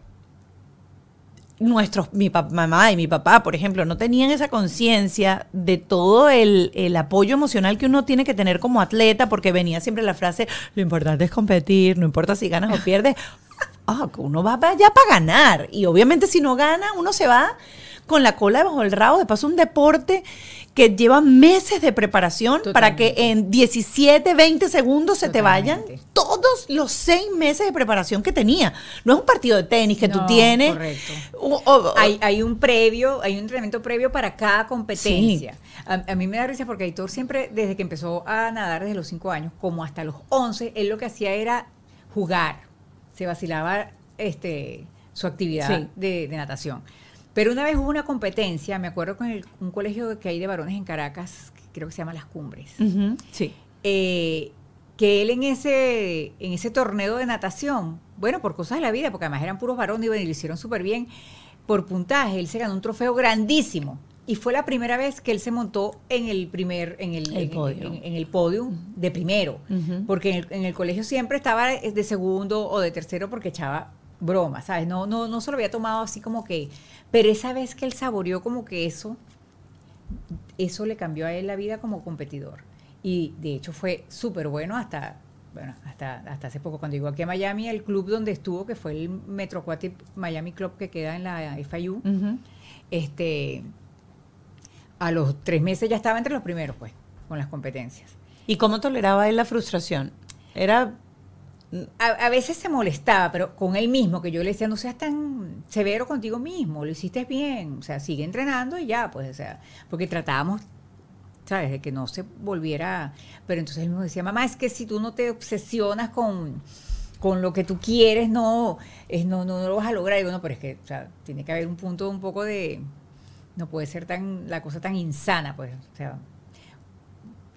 nuestros, mi mamá y mi papá, por ejemplo, no tenían esa conciencia de todo el, el, apoyo emocional que uno tiene que tener como atleta, porque venía siempre la frase, lo importante es competir, no importa si ganas o pierdes, ah, uno va allá para ganar. Y obviamente si no gana, uno se va con la cola bajo el rabo. De paso, un deporte que lleva meses de preparación para que en 17, 20 segundos se te vayan todos los seis meses de preparación que tenía. No es un partido de tenis que tú tienes. Correcto. hay, un previo, hay un entrenamiento previo para cada competencia. A, mí me da risa porque Aitor siempre, desde que empezó a nadar desde los 5 años, como hasta los 11, él lo que hacía era jugar. Se vacilaba este, su actividad de natación. Pero una vez hubo una competencia, me acuerdo con un colegio que hay de varones en Caracas, que creo que se llama Las Cumbres. Sí. Eh, que él en ese, en ese torneo de natación, bueno, por cosas de la vida, porque además eran puros varones y, lo hicieron súper bien, por puntaje, él se ganó un trofeo grandísimo. Y fue la primera vez que él se montó en el primer, en el, en, el podio de primero. Porque en el, en el, colegio siempre estaba de segundo o de tercero porque echaba broma, ¿sabes? No, no, no se lo había tomado así como que. Pero esa vez que él saboreó como que eso, eso le cambió a él la vida como competidor. Y de hecho fue súper bueno hasta, bueno, hasta, hasta hace poco. Cuando llegó aquí a Miami, el club donde estuvo, que fue el Metro Aquatic Miami Club que queda en la FIU, este, a los tres meses ya estaba entre los primeros, pues, con las competencias. ¿Y cómo toleraba él la frustración? Era a, veces se molestaba, pero con él mismo, que yo le decía, no seas tan severo contigo mismo, lo hiciste bien, o sea, sigue entrenando y ya, pues, o sea, porque tratábamos, ¿sabes?, de que no se volviera, pero entonces él me decía, mamá, es que si tú no te obsesionas con, con lo que tú quieres, no, es, no, no, no lo vas a lograr. Y digo, no, pero es que, o sea, tiene que haber un punto un poco de, no puede ser tan, la cosa tan insana, pues, o sea,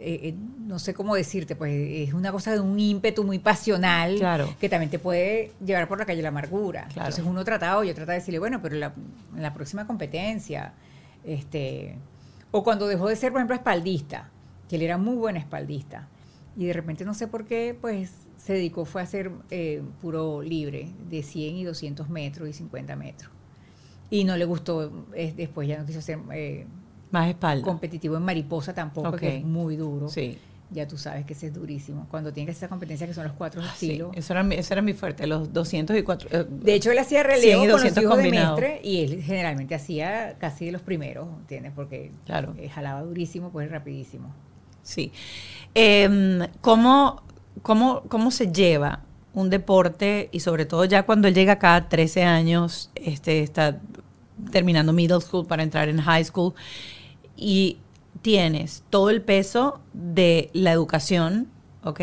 eh, eh, no sé cómo decirte, pues es una cosa de un ímpetu muy pasional que también te puede llevar por la calle la amargura. Entonces uno trataba, yo trataba de decirle, bueno, pero en la próxima competencia, este, o cuando dejó de ser, por ejemplo, espaldista, que él era muy buen espaldista, y de repente no sé por qué, pues se dedicó, fue a ser eh, puro libre, de 100 y 200 metros y 50 metros. Y no le gustó, después ya no quiso hacer más espalda. Competitivo en mariposa tampoco, que es muy duro. Sí. Ya tú sabes que ese es durísimo. Cuando tienes esa competencia que son los cuatro ah, estilos. eso, era, eso era mi fuerte, los 200 y 4. Eh, de hecho, él hacía relevo con los hijos de mestre y él generalmente hacía casi de los primeros, ¿entiendes? Porque claro. Eh, jalaba durísimo, pues rapidísimo. Sí. Em, ¿cómo, cómo, ¿Cómo se lleva un deporte y sobre todo ya cuando él llega acá, 13 años, este, está terminando middle school para entrar en high school? Y tienes todo el peso de la educación, ¿ok?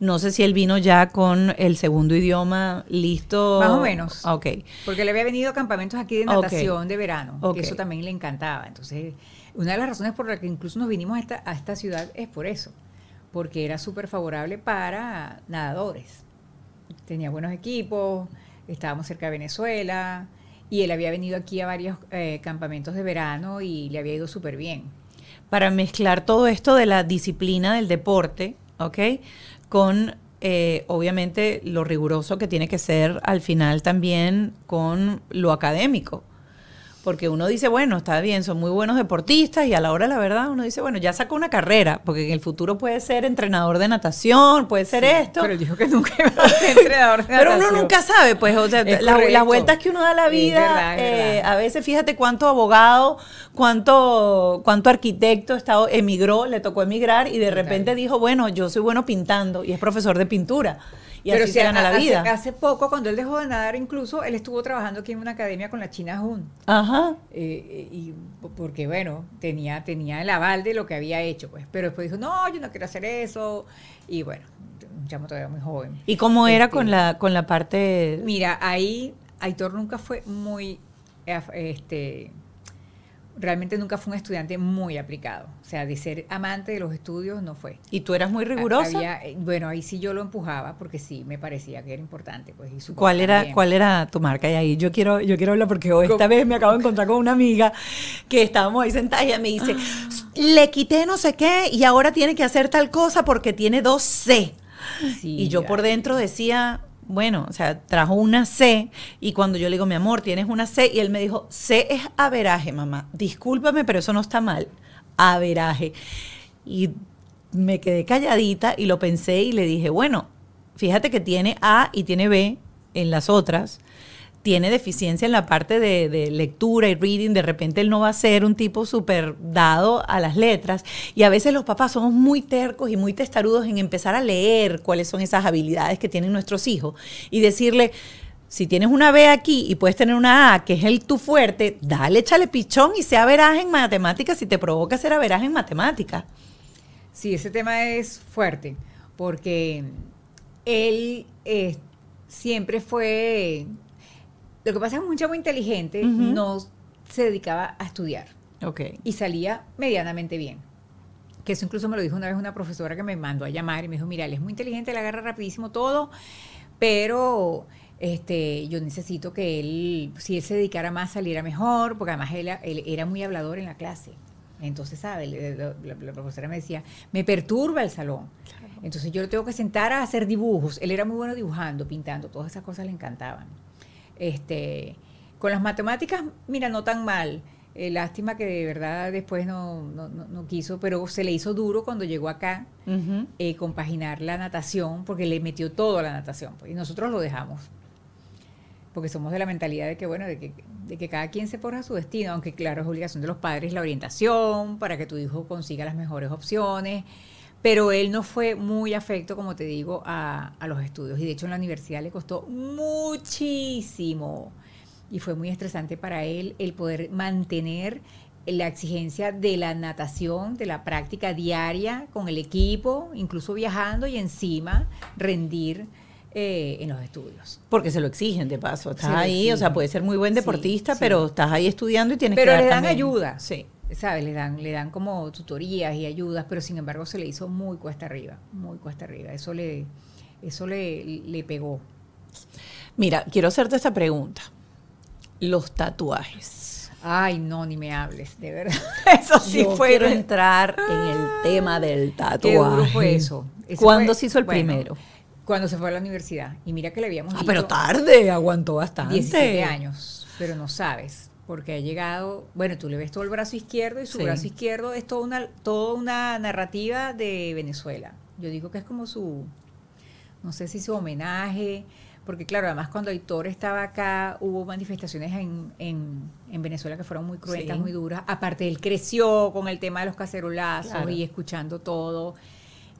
No sé si él vino ya con el segundo idioma listo. Más o menos. Ok. Porque le había venido a campamentos aquí de natación de verano, que eso también le encantaba. Entonces, una de las razones por las que incluso nos vinimos a esta, a esta ciudad es por eso, porque era súper favorable para nadadores. Tenía buenos equipos, estábamos cerca de Venezuela, y él había venido aquí a varios eh, campamentos de verano y le había ido súper bien. Para mezclar todo esto de la disciplina del deporte, ¿ok? Con eh, obviamente lo riguroso que tiene que ser al final también con lo académico. Porque uno dice, bueno, está bien, son muy buenos deportistas y a la hora de la verdad uno dice, bueno, ya sacó una carrera, porque en el futuro puede ser entrenador de natación, puede ser esto. Pero dijo que nunca iba a ser entrenador de Pero uno natación. nunca sabe, pues, o sea, la- las vueltas que uno da a la Es vida, verdad, es eh, a veces fíjate cuánto abogado, cuánto, cuánto arquitecto está, emigró, le tocó emigrar y de repente dijo, bueno, yo soy bueno pintando y es profesor de pintura. Y Pero así sí, se gana la hace- vida. Hace, poco, cuando él dejó de nadar, incluso él estuvo trabajando aquí en una academia con la China Hun. Ajá. Eh, y porque bueno, tenía, tenía el aval de lo que había hecho, pues. Pero después dijo, no, yo no quiero hacer eso. Y bueno, un chamo todavía muy joven. ¿Y cómo era Este, con la con la parte Mira, ahí Aitor nunca fue muy, eh, este, realmente nunca fue un estudiante muy aplicado. O sea, de ser amante de los estudios no fue. y tú eras muy rigurosa? Había- eh, bueno, ahí sí yo lo empujaba porque sí me parecía que era importante. Pues, y ¿Cuál era, también. ¿Cuál era tu marca? Y ahí yo quiero, yo quiero hablar porque esta vez me acabo de encontrar con una amiga que estábamos ahí sentada y ella me dice, le quité no sé qué y ahora tiene que hacer tal cosa porque tiene dos C. Sí, y yo por dentro decía, bueno, o sea, trajo una C y cuando yo le digo, mi amor, tienes una C y él me dijo, C es averaje, mamá. Discúlpame, pero eso no está mal. Averaje. Y me quedé calladita y lo pensé y le dije, bueno, fíjate que tiene A y tiene B en las otras. Tiene deficiencia en la parte de, lectura y reading. De repente él no va a ser un tipo súper dado a las letras. Y a veces los papás somos muy tercos y muy testarudos en empezar a leer cuáles son esas habilidades que tienen nuestros hijos y decirle, si tienes una B aquí y puedes tener una A, que es el tu fuerte, dale, échale pichón y sea veraje en matemáticas si te provoca ser averaje en matemáticas. Sí, ese tema es fuerte, porque él eh, siempre fue, lo que pasa es que un chamo inteligente, no se dedicaba a estudiar Ok. y salía medianamente bien. Que eso incluso me lo dijo una vez una profesora que me mandó a llamar y me dijo, mira, él es muy inteligente, le agarra rapidísimo todo, pero este, yo necesito que él, si él se dedicara más, saliera mejor, porque además él, él era muy hablador en la clase. Entonces, ¿sabe? Le- La, la- la profesora me decía, me perturba el salón. Entonces yo lo tengo que sentar a hacer dibujos. Él era muy bueno dibujando, pintando, todas esas cosas le encantaban. Este, con las matemáticas, mira, no tan mal. Eh, lástima que de verdad después no, no, no- no quiso, pero se le hizo duro cuando llegó acá eh, compaginar la natación, porque le metió todo a la natación, pues, y nosotros lo dejamos. Porque somos de la mentalidad de que, bueno, de que, de que cada quien se forja su destino, aunque claro, es obligación de los padres la orientación para que tu hijo consiga las mejores opciones. Pero él no fue muy afecto, como te digo, a, a los estudios. Y de hecho en la universidad le costó muchísimo. Y fue muy estresante para él el poder mantener la exigencia de la natación, de la práctica diaria con el equipo, incluso viajando y encima rendir eh, en los estudios. Porque se lo exigen de paso. Estás ahí, o sea, puedes ser muy buen deportista, sí. pero estás ahí estudiando y tienes Pero que dar le dan también- ayuda. Sí. ¿Sabes? Le dan, le dan como tutorías y ayudas, pero sin embargo se le hizo muy cuesta arriba, muy cuesta arriba. Eso le, eso le, le pegó. Mira, quiero hacerte esta pregunta. Los tatuajes. Ay, no, ni me hables, de verdad. Eso sí Yo fue. quiero entrar en el tema del tatuaje. Qué duro fue eso. Eso ¿Cuándo fue- se hizo el bueno, primero? Cuando se fue a la universidad. Y mira que le habíamos Ah, pero tarde, aguantó bastante. 17 años, pero no sabes, porque ha llegado, bueno, tú le ves todo el brazo izquierdo y su Sí. brazo izquierdo es toda una, toda una narrativa de Venezuela. Yo digo que es como su, no sé si su homenaje, porque claro, además cuando Aitor estaba acá hubo manifestaciones en, en, en Venezuela que fueron muy cruentas, Sí. muy duras. Aparte, él creció con el tema de los cacerolazos Claro. y escuchando todo.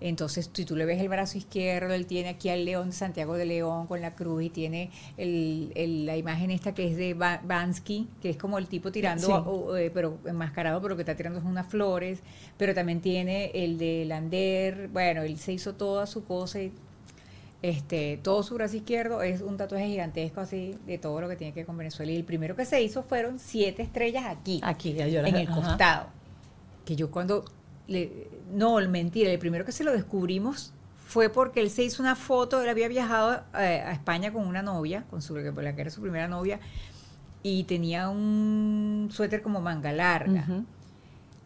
Entonces, si tú le ves el brazo izquierdo, él tiene aquí al león de Santiago de León con la cruz y tiene el- el- la imagen esta que es de Ba- Bansky, que es como el tipo tirando, Sí. o- eh, pero enmascarado, pero que está tirando unas flores. Pero también tiene el de Lander. Bueno, él se hizo toda su cosa y este, todo su brazo izquierdo es un tatuaje gigantesco así de todo lo que tiene que ver con Venezuela. Y el primero que se hizo fueron siete estrellas aquí Aquí, en el ajá. costado. Que yo cuando le, no, mentira, el primero que se lo descubrimos fue porque él se hizo una foto, él había viajado eh, a España con una novia, con su la que era su primera novia, y tenía un suéter como manga larga.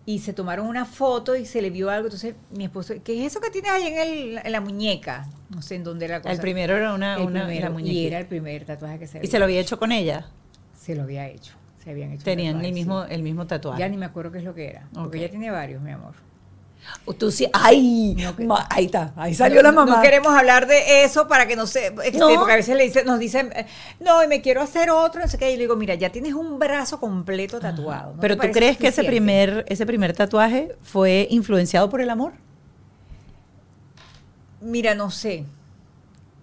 Y se tomaron una foto y se le vio algo. Entonces mi esposo, ¿qué es eso que tienes ahí en, el- en la muñeca? No sé en dónde era la cosa. El primero era una, El una primero, la y era el primer tatuaje que se ¿Y se lo había hecho con ella? se lo había hecho. se habían hecho Tenían tatuaje, el mismo, sí. el mismo tatuaje. Ya ni me acuerdo qué es lo que era. Porque ella tiene varios, mi amor. Tú sí, ay, No, que- ma- ahí está, ahí salió la mamá. No queremos hablar de eso para que no se. este, No. Porque a veces le dicen, nos dicen, no, y me quiero hacer otro. No sé qué. Y le digo, mira, ya tienes un brazo completo tatuado. ¿no Pero tú crees que ese primer, ese primer tatuaje fue influenciado por el amor? Mira, no sé.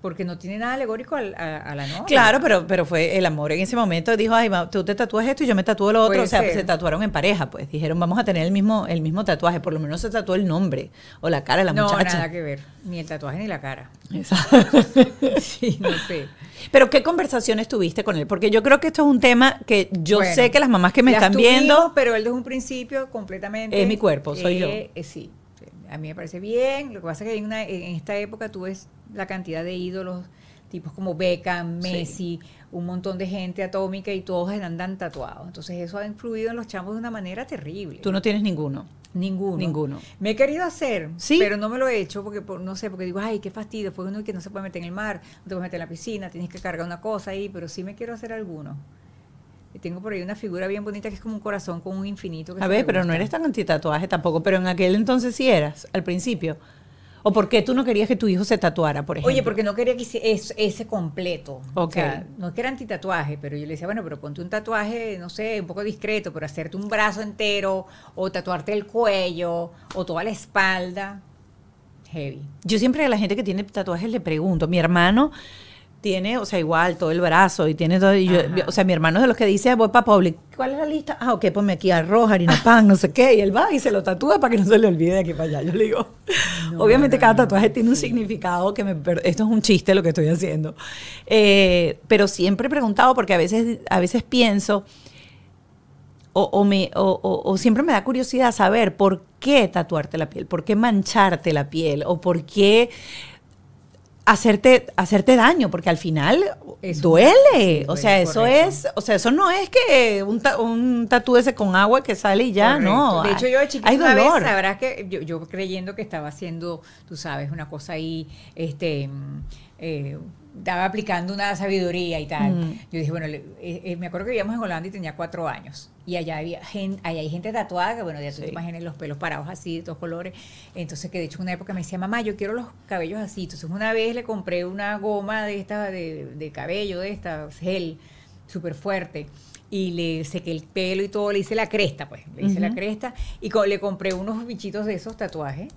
Porque no tiene nada alegórico al- a, a la novia. Claro, pero, pero fue el amor en ese momento. Dijo, ay, ma, tú te tatúas esto y yo me tatúo lo otro. Puede o sea, ser. se tatuaron en pareja, pues. Dijeron, vamos a tener el mismo, el mismo tatuaje. Por lo menos se tatuó el nombre o la cara de la no, muchacha. nada que ver. Ni el tatuaje ni la cara. Exacto. Sí, no sé. Pero ¿qué conversaciones tuviste con él? Porque yo creo que esto es un tema que yo Bueno, sé que las mamás que me están tuvimos, viendo... Pero él desde un principio completamente. Es mi cuerpo, soy yo. eh, eh, sí, sí, a mí me parece bien. Lo que pasa es que en, una- en esta época tú ves la cantidad de ídolos, tipos como Beckham, Sí. Messi, un montón de gente atómica y todos andan tatuados. Entonces eso ha influido en los chamos de una manera terrible. Tú no tienes ninguno. Ninguno. Ninguno. Me he querido hacer, ¿Sí? pero no me lo he hecho porque por- no sé, porque digo, ay, qué fastidio, después uno que no se puede meter en el mar, no te puedes meter en la piscina, tienes que cargar una cosa ahí, pero sí me quiero hacer alguno. Y tengo por ahí una figura bien bonita que es como un corazón con un infinito. Que A ver, pero no eres tan antitatuaje tampoco. Pero en aquel entonces sí eras, al principio. ¿O por qué tú no querías que tu hijo se tatuara, por ejemplo? Oye, porque no quería que hiciera es- ese completo. Ok. O sea, no es que era antitatuaje, pero yo le decía, bueno, pero ponte un tatuaje, no sé, un poco discreto, pero hacerte un brazo entero, o tatuarte el cuello, o toda la espalda. Heavy. Yo siempre a la gente que tiene tatuajes le pregunto. Mi hermano tiene, o sea, igual todo el brazo y tiene todo. y yo- Ajá. o sea, mi hermano es de los que dice, voy para Public. ¿Cuál es la lista? Ah, ok, ponme aquí arroz, harina pan, no sé qué. Y él va y se lo tatúa para que no se le olvide de aquí para allá. Yo le digo, obviamente no, cada no, tatuaje tiene un significado que me. Esto es un chiste lo que estoy haciendo. Eh, pero siempre he preguntado porque a veces, a veces pienso. O, o me, o- o siempre me da curiosidad saber por qué tatuarte la piel, por qué mancharte la piel, o por qué hacerte, hacerte daño, porque al final Eso. duele. Sí, o sea, eso correcto. es, o sea, eso no es que un, ta- un tatúese con agua que sale y ya, Correcto. no. De hecho, yo de chiquita hay una vez, sabrás que yo, yo creyendo que estaba haciendo, tú sabes, una cosa ahí, este, mm, eh, estaba aplicando una sabiduría y tal. Mm. Yo dije, bueno, le- eh, eh, me acuerdo que vivíamos en Holanda y tenía cuatro años. Y allá había gente, allá hay gente tatuada, que bueno, ya tú Sí. te imaginas los pelos parados así, de todos colores. Entonces, que de hecho en una época me decía, mamá, yo quiero los cabellos así. Entonces, una vez le compré una goma de esta, de, de cabello, de esta, gel, súper fuerte. Y le sequé el pelo y todo, le hice la cresta, pues. Le hice la cresta. Y co- le compré unos bichitos de esos tatuajes,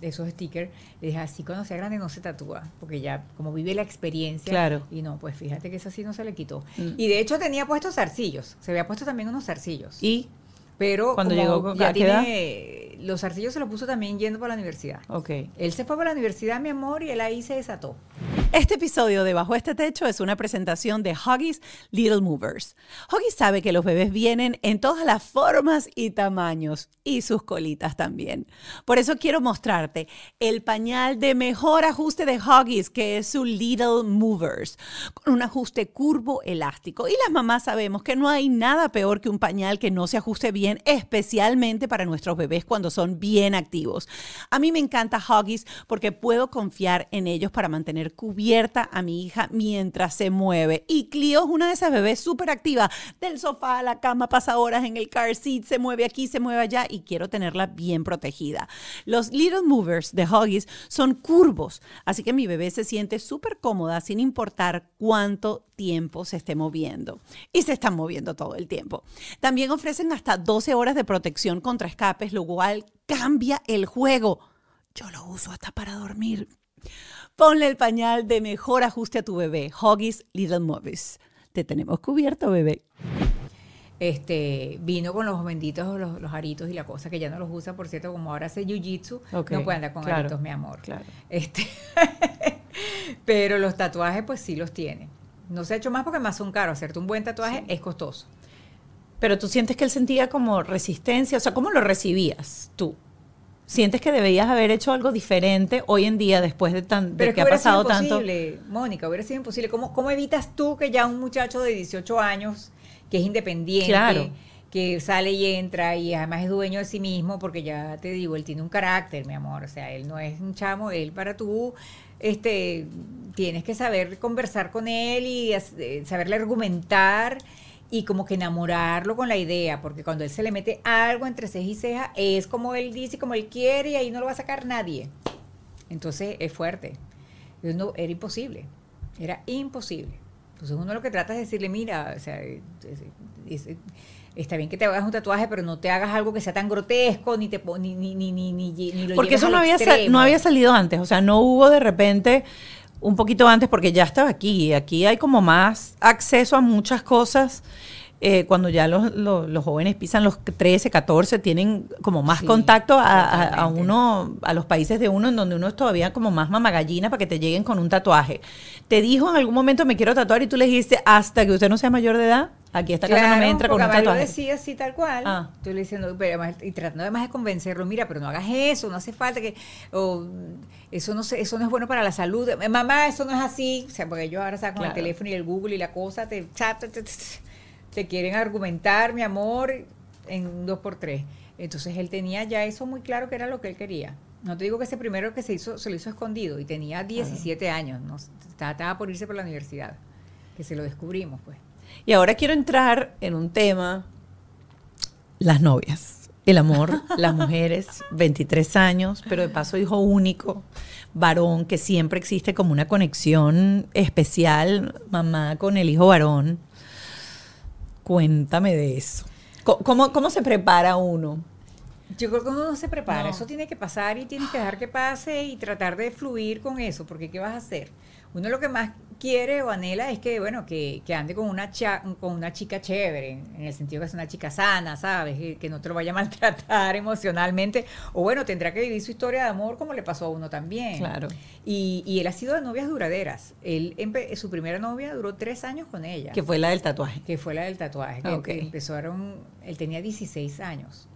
de esos stickers. Le dije, así cuando sea grande no se tatúa. Porque ya, como vive la experiencia. Claro. Y no, pues fíjate que eso sí no se le quitó. Mm. Y de hecho tenía puestos zarcillos. Se había puesto también unos zarcillos. Y, Pero Cuando llegó, ya tiene, los zarcillos se los puso también yendo para la universidad. ok. Él se fue para la universidad, mi amor, y él ahí se desató. Este episodio de Bajo este Techo es una presentación de Huggies Little Movers. Huggies sabe que los bebés vienen en todas las formas y tamaños y sus colitas también. Por eso quiero mostrarte el pañal de mejor ajuste de Huggies, que es su Little Movers, con un ajuste curvo elástico. Y las mamás sabemos que no hay nada peor que un pañal que no se ajuste bien, especialmente para nuestros bebés cuando son bien activos. A mí me encanta Huggies porque puedo confiar en ellos para mantener a mi hija mientras se mueve. Y Clio es una de esas bebés súper activa. Del sofá a la cama, pasa horas en el car seat, se mueve aquí, se mueve allá y quiero tenerla bien protegida. Los Little Movers de Huggies son curvos, así que mi bebé se siente súper cómoda sin importar cuánto tiempo se esté moviendo. Y se están moviendo todo el tiempo. También ofrecen hasta 12 horas de protección contra escapes, lo cual cambia el juego. Yo lo uso hasta para dormir. Ponle el pañal de mejor ajuste a tu bebé. Huggies Little Movies. Te tenemos cubierto, bebé. Este, vino con los benditos, los, los aritos y la cosa, que ya no los usa, por cierto, como ahora hace jiu-jitsu, no puede andar con claro, aritos, mi amor. claro. Este, pero los tatuajes, pues sí los tiene. No se ha hecho más porque más son caros. Hacerte un buen tatuaje es costoso. Pero tú sientes que él sentía como resistencia, o sea, ¿cómo lo recibías tú? ¿Sientes que debías haber hecho algo diferente hoy en día después de, tan, de Pero que ha hubiera pasado sido tanto? imposible, Mónica, hubiera sido imposible. ¿Cómo, ¿Cómo evitas tú que ya un muchacho de 18 años, que es independiente, Claro. que sale y entra y además es dueño de sí mismo, porque ya te digo, él tiene un carácter, mi amor, o sea, él no es un chamo, él para tú, este, tienes que saber conversar con él y eh, saberle argumentar y como que enamorarlo con la idea, porque cuando él se le mete algo entre ceja y ceja, es como él dice, como él quiere, y ahí no lo va a sacar nadie. Entonces es fuerte. No, era imposible, era imposible. Entonces uno lo que trata es decirle, mira, o sea, es- es- es- está bien que te hagas un tatuaje, pero no te hagas algo que sea tan grotesco, ni te ni, ni, ni, ni, ni, lo Porque eso no había, no había salido antes, o sea, no hubo de repente un poquito antes porque ya estaba aquí. Aquí hay como más acceso a muchas cosas. eh, cuando ya los, los- los jóvenes pisan los 13, 14, tienen como más Sí, contacto a, a- uno, a los países de uno, en donde uno es todavía como más mamagallina para que te lleguen con un tatuaje. ¿Te dijo en algún momento me quiero tatuar y tú le dijiste hasta que usted no sea mayor de edad? Aquí esta casa no me Claro, entra con un tatuaje. lo decía así tal cual. Ah. Le diciendo, pero además- y tratando además de convencerlo, mira, pero no hagas eso, no hace falta que, o, eso no se- eso no es bueno para la salud. Eh, Mamá, eso no es así. O sea, porque ellos ahora sacan Claro. el teléfono y el Google y la cosa, te, te, te- te- te quieren argumentar, mi amor, en dos por tres. Entonces él tenía ya eso muy claro que era lo que él quería. No te digo que ese primero que se hizo, se lo hizo escondido y tenía 17 años, ¿no? estaba, estaba por irse por la universidad, que se lo descubrimos, pues. Y ahora quiero entrar en un tema, las novias, el amor, las mujeres, 23 años, pero de paso hijo único, varón, que siempre existe como una conexión especial, mamá con el hijo varón. Cuéntame de eso. ¿Cómo, cómo se prepara uno? Yo creo que uno no se prepara, No. eso tiene que pasar y tienes que dejar que pase y tratar de fluir con eso, porque ¿qué vas a hacer? Uno lo que más quiere o anhela es que, bueno, que, que ande con una, cha- con una chica chévere, en el sentido que es una chica sana, ¿sabes? Que, que no te lo vaya a maltratar emocionalmente, o bueno, tendrá que vivir su historia de amor como le pasó a uno también. Claro. Y, y él ha sido de novias duraderas. Él, su primera novia duró tres años con ella Que fue la del tatuaje. que fue la del tatuaje, que, Ah, empezaron, él tenía 16 años.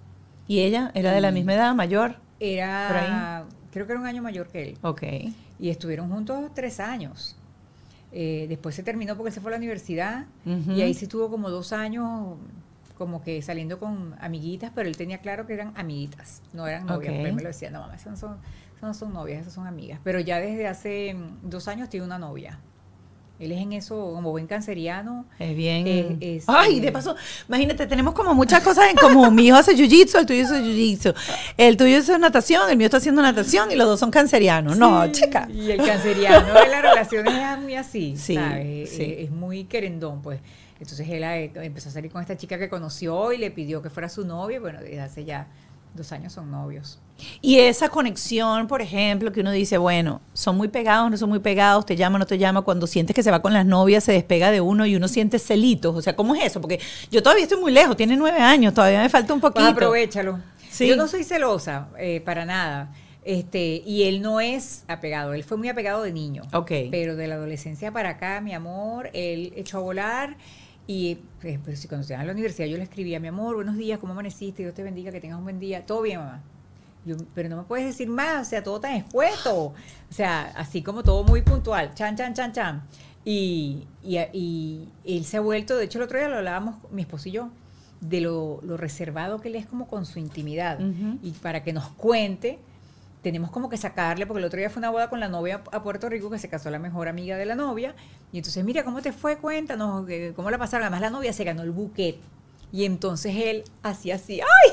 ¿Y ella era de la misma edad, mayor? Era, creo que era un año mayor que él. Ok. Y estuvieron juntos tres años. Eh, después se terminó porque él se fue a la universidad y ahí sí estuvo como dos años como que saliendo con amiguitas, pero él tenía claro que eran amiguitas, no eran novias. Ok. porque Él me lo decía, no mamá, esas no son, esas no son novias, esas son amigas. Pero ya desde hace dos años tiene una novia. Él es en eso, como buen canceriano. Es bien. Eh, es- Ay, eh, de paso, imagínate, tenemos como muchas cosas en común. Mi hijo hace jiu-jitsu, el tuyo hace jiu-jitsu. El tuyo hace natación, el mío está haciendo natación y los dos son cancerianos. No, chica. Y el canceriano de las relaciones es muy así, Sí, ¿sabes? sí. Eh, Es muy querendón, pues. Entonces él eh, empezó a salir con esta chica que conoció y le pidió que fuera su novia. Bueno, desde hace ya dos años son novios. Y esa conexión, por ejemplo, que uno dice, bueno, son muy pegados, no son muy pegados, te llama, no te llama, cuando sientes que se va con las novias, se despega de uno y uno siente celitos. O sea, ¿cómo es eso? Porque yo todavía estoy muy lejos, tiene nueve años, todavía me falta un poquito. Pues aprovechalo. Sí. Yo no soy celosa, eh, para nada. Este, y él no es apegado, él fue muy apegado de niño. Ok. Pero de la adolescencia para acá, mi amor, él echó a volar. Y pues, pues, si cuando estaba en la universidad yo le escribía, mi amor, buenos días, ¿cómo amaneciste? Dios te bendiga, que tengas un buen día. Todo bien, mamá. Yo, pero no me puedes decir más, o sea, todo tan escueto. O sea, así como todo muy puntual. Chan, chan, chan, chan. Y, y, y él se ha vuelto, de hecho el otro día lo hablábamos mi esposo y yo, de lo, lo reservado que él es como con su intimidad. Ujú. Y para que nos cuente, tenemos como que sacarle, porque el otro día fue una boda con la novia a Puerto Rico, que se casó la mejor amiga de la novia. Y entonces, mira, ¿cómo te fue? Cuéntanos, ¿cómo la pasaron? Además, la novia se ganó el buquet. Y entonces él hacía así, ¡ay!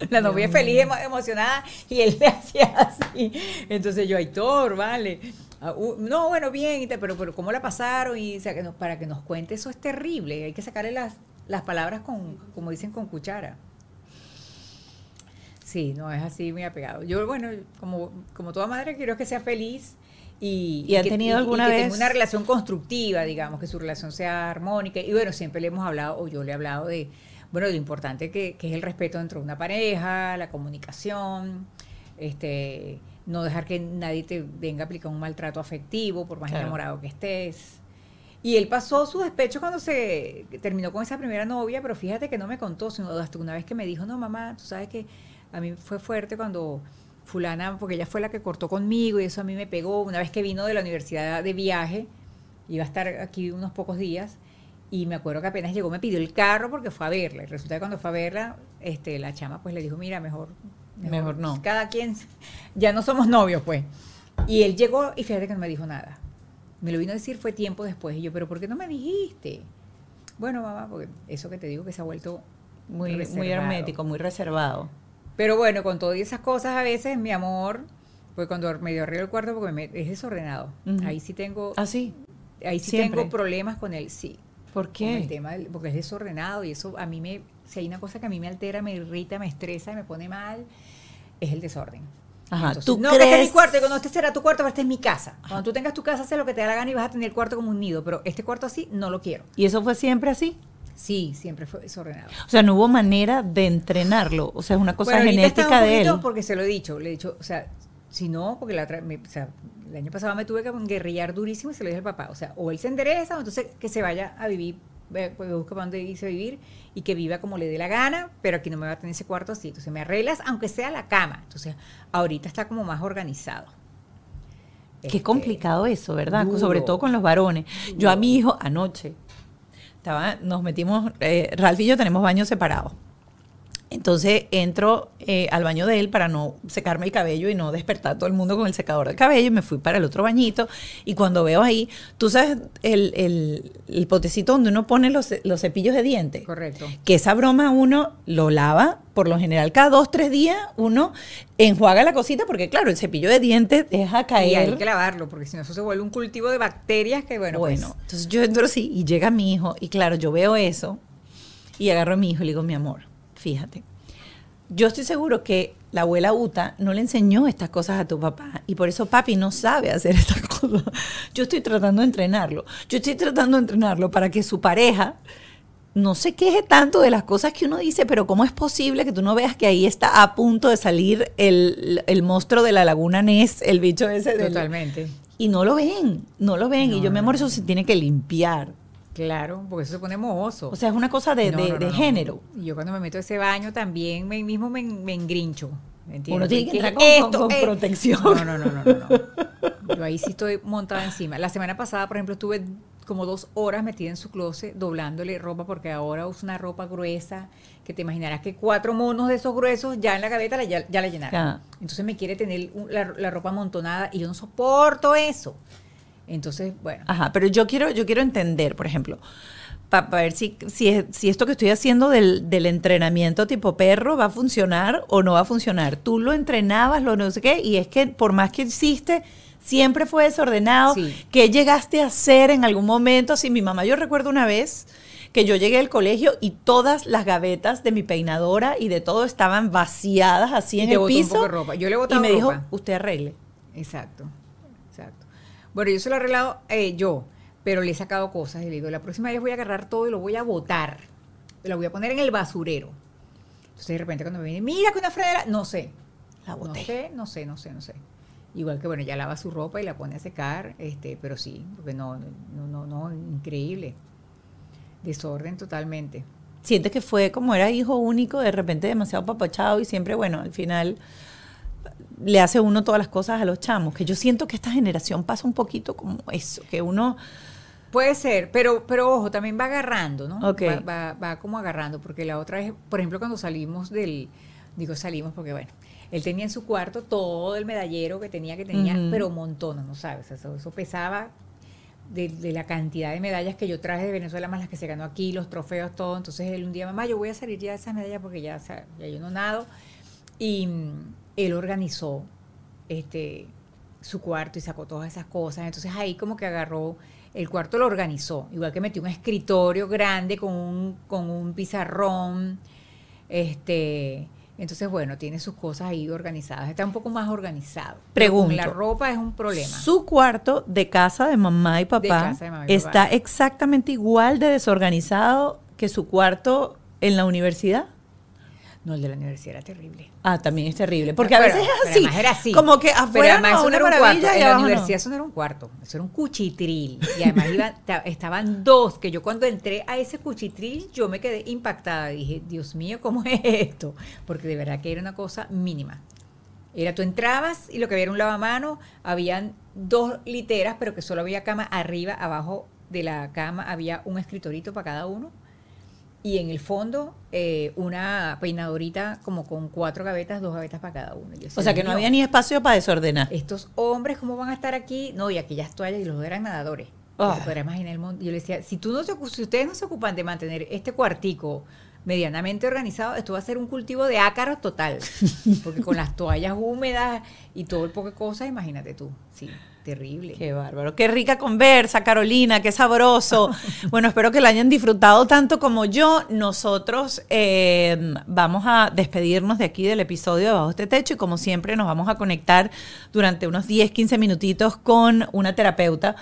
La novia feliz, emo- emocionada, y él le hacía así. Entonces yo, Aitor, vale. Uh, no, bueno, bien, pero, pero ¿cómo la pasaron? Y o sea, que nos- para que nos cuente, eso es terrible. Hay que sacarle las, las palabras con, como dicen, con cuchara. Sí, no es así muy apegado. Yo, bueno, como, como toda madre, quiero que sea feliz y, ¿Y ha que, tenido alguna vez- tenga una relación constructiva, digamos, que su relación sea armónica. Y bueno, siempre le hemos hablado, o yo le he hablado de, bueno, lo importante que, que es el respeto dentro de una pareja, la comunicación, este, no dejar que nadie te venga a aplicar un maltrato afectivo, por más Claro. enamorado que estés. Y él pasó su despecho cuando se terminó con esa primera novia, pero fíjate que no me contó, sino hasta una vez que me dijo, no, mamá, tú sabes que a mí fue fuerte cuando fulana, porque ella fue la que cortó conmigo y eso a mí me pegó. Una vez que vino de la universidad de viaje, iba a estar aquí unos pocos días, y me acuerdo que apenas llegó me pidió el carro porque fue a verla. Y resulta que cuando fue a verla, este, la chama pues le dijo, mira, mejor, Mejor no. Cada quien, ya no somos novios, pues. Y él llegó y fíjate que no me dijo nada. Me lo vino a decir fue tiempo después. Y yo, pero ¿por qué no me dijiste? Bueno, mamá, porque eso que te digo que se ha vuelto Muy, muy hermético, muy reservado. Pero bueno, con todas esas cosas a veces, mi amor, pues cuando medio arreglo el cuarto porque me, es desordenado. Ahí sí tengo, ¿Ah, sí? ahí sí siempre. tengo problemas con él, sí. ¿Por Con el qué? tema del- porque es desordenado y eso a mí me, si hay una cosa que a mí me altera, me irrita, me estresa, me pone mal, es el desorden. Ajá, Entonces, ¿tú no, que este es mi cuarto, y cuando este será tu cuarto, pero este es mi casa. Cuando tú tengas tu casa, haz lo que te da la gana y vas a tener el cuarto como un nido, pero este cuarto así no lo quiero. ¿Y eso fue siempre así? Sí, siempre fue desordenado. O sea, no hubo manera de entrenarlo. O sea, es una cosa Bueno, genética de él. Porque se lo he dicho, le he dicho, o sea, si no, porque la otra, me- o sea, el año pasado me tuve que guerrillar durísimo y se lo dije al papá, o sea, o él se endereza o entonces que se vaya a vivir, pues busca para dónde irse a vivir y que viva como le dé la gana, pero aquí no me va a tener ese cuarto así, entonces me arreglas aunque sea la cama, entonces ahorita está como más organizado. Qué Este, complicado eso, ¿verdad? duro. Sobre todo con los varones. Yo a mi hijo anoche, nos metimos, eh, Ralph y yo tenemos baños separados. Entonces entro eh, al baño de él para no secarme el cabello y no despertar a todo el mundo con el secador del cabello. Y me fui para el otro bañito. Y cuando veo ahí, tú sabes, el, el- el potecito donde uno pone los, los cepillos de dientes. Correcto. Que esa broma uno lo lava, por lo general cada dos, tres días uno enjuaga la cosita, porque claro, el cepillo de dientes deja caer. Y hay que lavarlo, porque si no eso se vuelve un cultivo de bacterias que bueno, Bueno, pues, entonces yo entro así y llega mi hijo y claro, yo veo eso y agarro a mi hijo y le digo, mi amor, fíjate, yo estoy seguro que la abuela Uta no le enseñó estas cosas a tu papá y por eso papi no sabe hacer estas cosas. Yo estoy tratando de entrenarlo. Yo estoy tratando de entrenarlo para que su pareja no se queje tanto de las cosas que uno dice, pero ¿cómo es posible que tú no veas que ahí está a punto de salir el, el monstruo de la laguna Ness, el bicho ese del, totalmente. y no lo ven, no lo ven. y yo, mi amor, eso se tiene que limpiar. Claro, porque eso se pone mohoso. O sea, es una cosa de, No, de- no, no, género. Y yo cuando me meto a ese baño también me mismo me, me engrincho. ¿me entiendes? Uno tiene que entrar con- con- con protección. No, no, no, no, no. Yo ahí sí estoy montada encima. La semana pasada, por ejemplo, estuve como dos horas metida en su closet doblándole ropa porque ahora usa una ropa gruesa que te imaginarás que cuatro monos de esos gruesos ya en la gaveta la- ya, ya la llenaron. Entonces me quiere tener la ropa amontonada y yo no soporto eso. Entonces, bueno. Ajá, pero yo quiero, yo quiero entender, por ejemplo, para ver si, si, es- si esto que estoy haciendo del, del entrenamiento tipo perro va a funcionar o no va a funcionar. Tú lo entrenabas, lo no sé qué, y es que por más que hiciste, siempre fue desordenado. Sí. ¿Qué llegaste a hacer en algún momento? Si mi mamá, yo recuerdo una vez que yo llegué al colegio y todas las gavetas de mi peinadora y de todo estaban vaciadas así Y en te el botó un piso. poco de ropa. Yo le y me dijo, usted arregle. Exacto. Bueno, yo se lo he arreglado eh, yo, pero le he sacado cosas y le digo, la próxima vez voy a agarrar todo y lo voy a botar. Lo voy a poner en el basurero. Entonces de repente cuando me viene, mira que una fredera, no sé. La No boté. sé, no sé, no sé, no sé. Igual que bueno, ya lava su ropa y la pone a secar, este, pero sí, porque no, no, no, no, increíble. Desorden totalmente. sientes que fue como era hijo único, de repente demasiado papachado y siempre, bueno, al final le hace uno todas las cosas a los chamos, que yo siento que esta generación pasa un poquito como eso, que uno, Puede ser, pero, pero ojo, también va agarrando, ¿no? Va, va- va como agarrando, porque la otra vez, por ejemplo, cuando salimos del, digo salimos porque bueno, él tenía en su cuarto todo el medallero que tenía, que tenía, Ujú. pero montones, ¿no sabes? Eso, eso pesaba de, de la cantidad de medallas que yo traje de Venezuela, más las que se ganó aquí, los trofeos, todo. Entonces él un día, mamá, yo voy a salir ya de esas medallas porque ya, o sea, ya yo no nado. Y él organizó este su cuarto y sacó todas esas cosas. Entonces ahí como que agarró, el cuarto lo organizó, igual que metió un escritorio grande con un, con un pizarrón. Este, entonces, bueno, tiene sus cosas ahí organizadas. Está un poco más organizado. Pregunto. la ropa es un problema. su cuarto de casa de mamá y papá casa de mamá y está papá. exactamente igual de desorganizado que su cuarto en la universidad. No, el de la universidad era terrible. Ah, también es terrible, porque a Pero- veces es pero así, además era así. como que Pero afuera además no, una era un cuarto. En la abajo no. universidad eso no era un cuarto, eso era un cuchitril. Y además iba- ta- estaban dos, que yo cuando entré a ese cuchitril, yo me quedé impactada. Dije, Dios mío, ¿cómo es esto? Porque de verdad que era una cosa mínima. Era, tú entrabas y lo que había era un lavamano, habían dos literas, pero que solo había cama arriba, abajo de la cama había un escritorito para cada uno. Y en el fondo, eh, una peinadorita como con cuatro gavetas, dos gavetas para cada uno. Decía, O sea que no "Dios, había ni espacio para desordenar. estos hombres, ¿cómo van a estar aquí? No, y aquellas toallas y los dos eran nadadores. Ah. Te podrás imaginar el mundo. Yo le decía, si, tú no se si ustedes no se ocupan de mantener este cuartico medianamente organizado, esto va a ser un cultivo de ácaros total. Porque con las toallas húmedas y todo el poco de cosas, imagínate tú. Sí, terrible. Qué bárbaro. Qué rica conversa, Carolina, qué sabroso. Bueno, espero que la hayan disfrutado tanto como yo. Nosotros eh, vamos a despedirnos de aquí del episodio de Bajo este Techo y como siempre nos vamos a conectar durante unos 10, 15 minutitos con una terapeuta.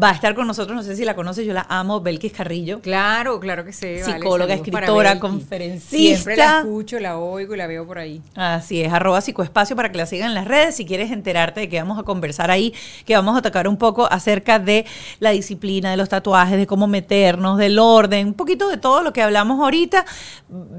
Va a estar con nosotros, no sé si la conoces, yo la amo, Belkis Carrillo. Claro, claro que sí. vale, Psicóloga, para escritora, conferencista. Siempre la escucho, la oigo y la veo por ahí. Así es, arroba psicoespacio para que la sigan en las redes. Si quieres enterarte de que vamos a conversar ahí, que vamos a tocar un poco acerca de la disciplina, de los tatuajes, de cómo meternos, del orden, un poquito de todo lo que hablamos ahorita,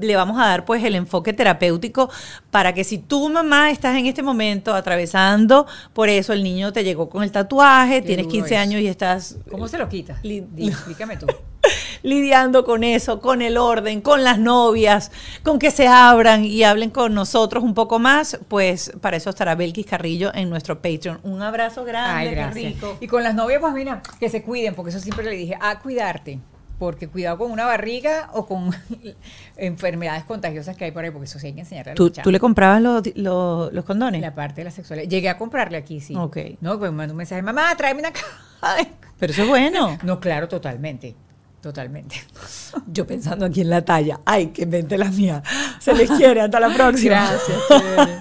le vamos a dar pues el enfoque terapéutico para que si tu mamá estás en este momento atravesando por eso, el niño te llegó con el tatuaje, Qué tienes duro 15 eso. años y estás ¿Cómo se lo quitas? Explícame tú. lidiando con eso, con el orden, con las novias, con que se abran y hablen con nosotros un poco más, pues para eso estará Belkis Carrillo en nuestro Patreon. Un abrazo grande, Ay, qué gracias. rico. Y con las novias, pues mira, que se cuiden, porque eso siempre le dije, a cuidarte. Porque cuidado con una barriga o con enfermedades contagiosas que hay por ahí, porque eso sí hay que enseñarle a ¿Tú, tú le comprabas los, los, los condones? La parte de la sexualidad. Llegué a comprarle aquí, sí. Ok. No, pues me mandó un mensaje, mamá, tráeme una caja. de-". Pero eso es bueno. No, claro, totalmente. Totalmente. Yo pensando aquí en la talla. Ay, que mente la mía. Se les quiere. Hasta la próxima. chévere.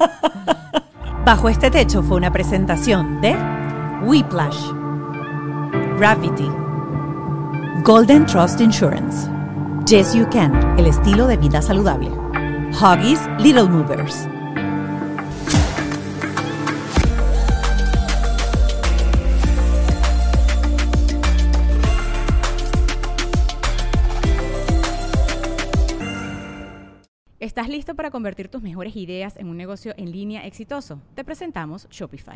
Bajo este techo fue una presentación de Whiplash, Gravity, Golden Trust Insurance, Yes You Can, el estilo de vida saludable, Huggies Little Movers. ¿Estás listo para convertir tus mejores ideas en un negocio en línea exitoso? Te presentamos Shopify.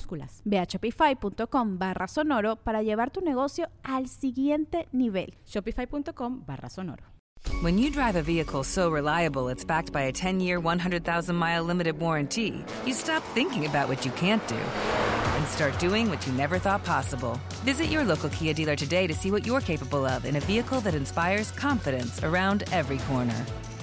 Ve a shopify.com barra sonoro para llevar tu negocio al siguiente nivel. Shopify.com barra sonoro. When you drive a vehicle so reliable it's backed by a 10 year, 100,000 mile limited warranty, you stop thinking about what you can't do and start doing what you never thought possible. Visit your local Kia dealer today to see what you're capable of in a vehicle that inspires confidence around every corner.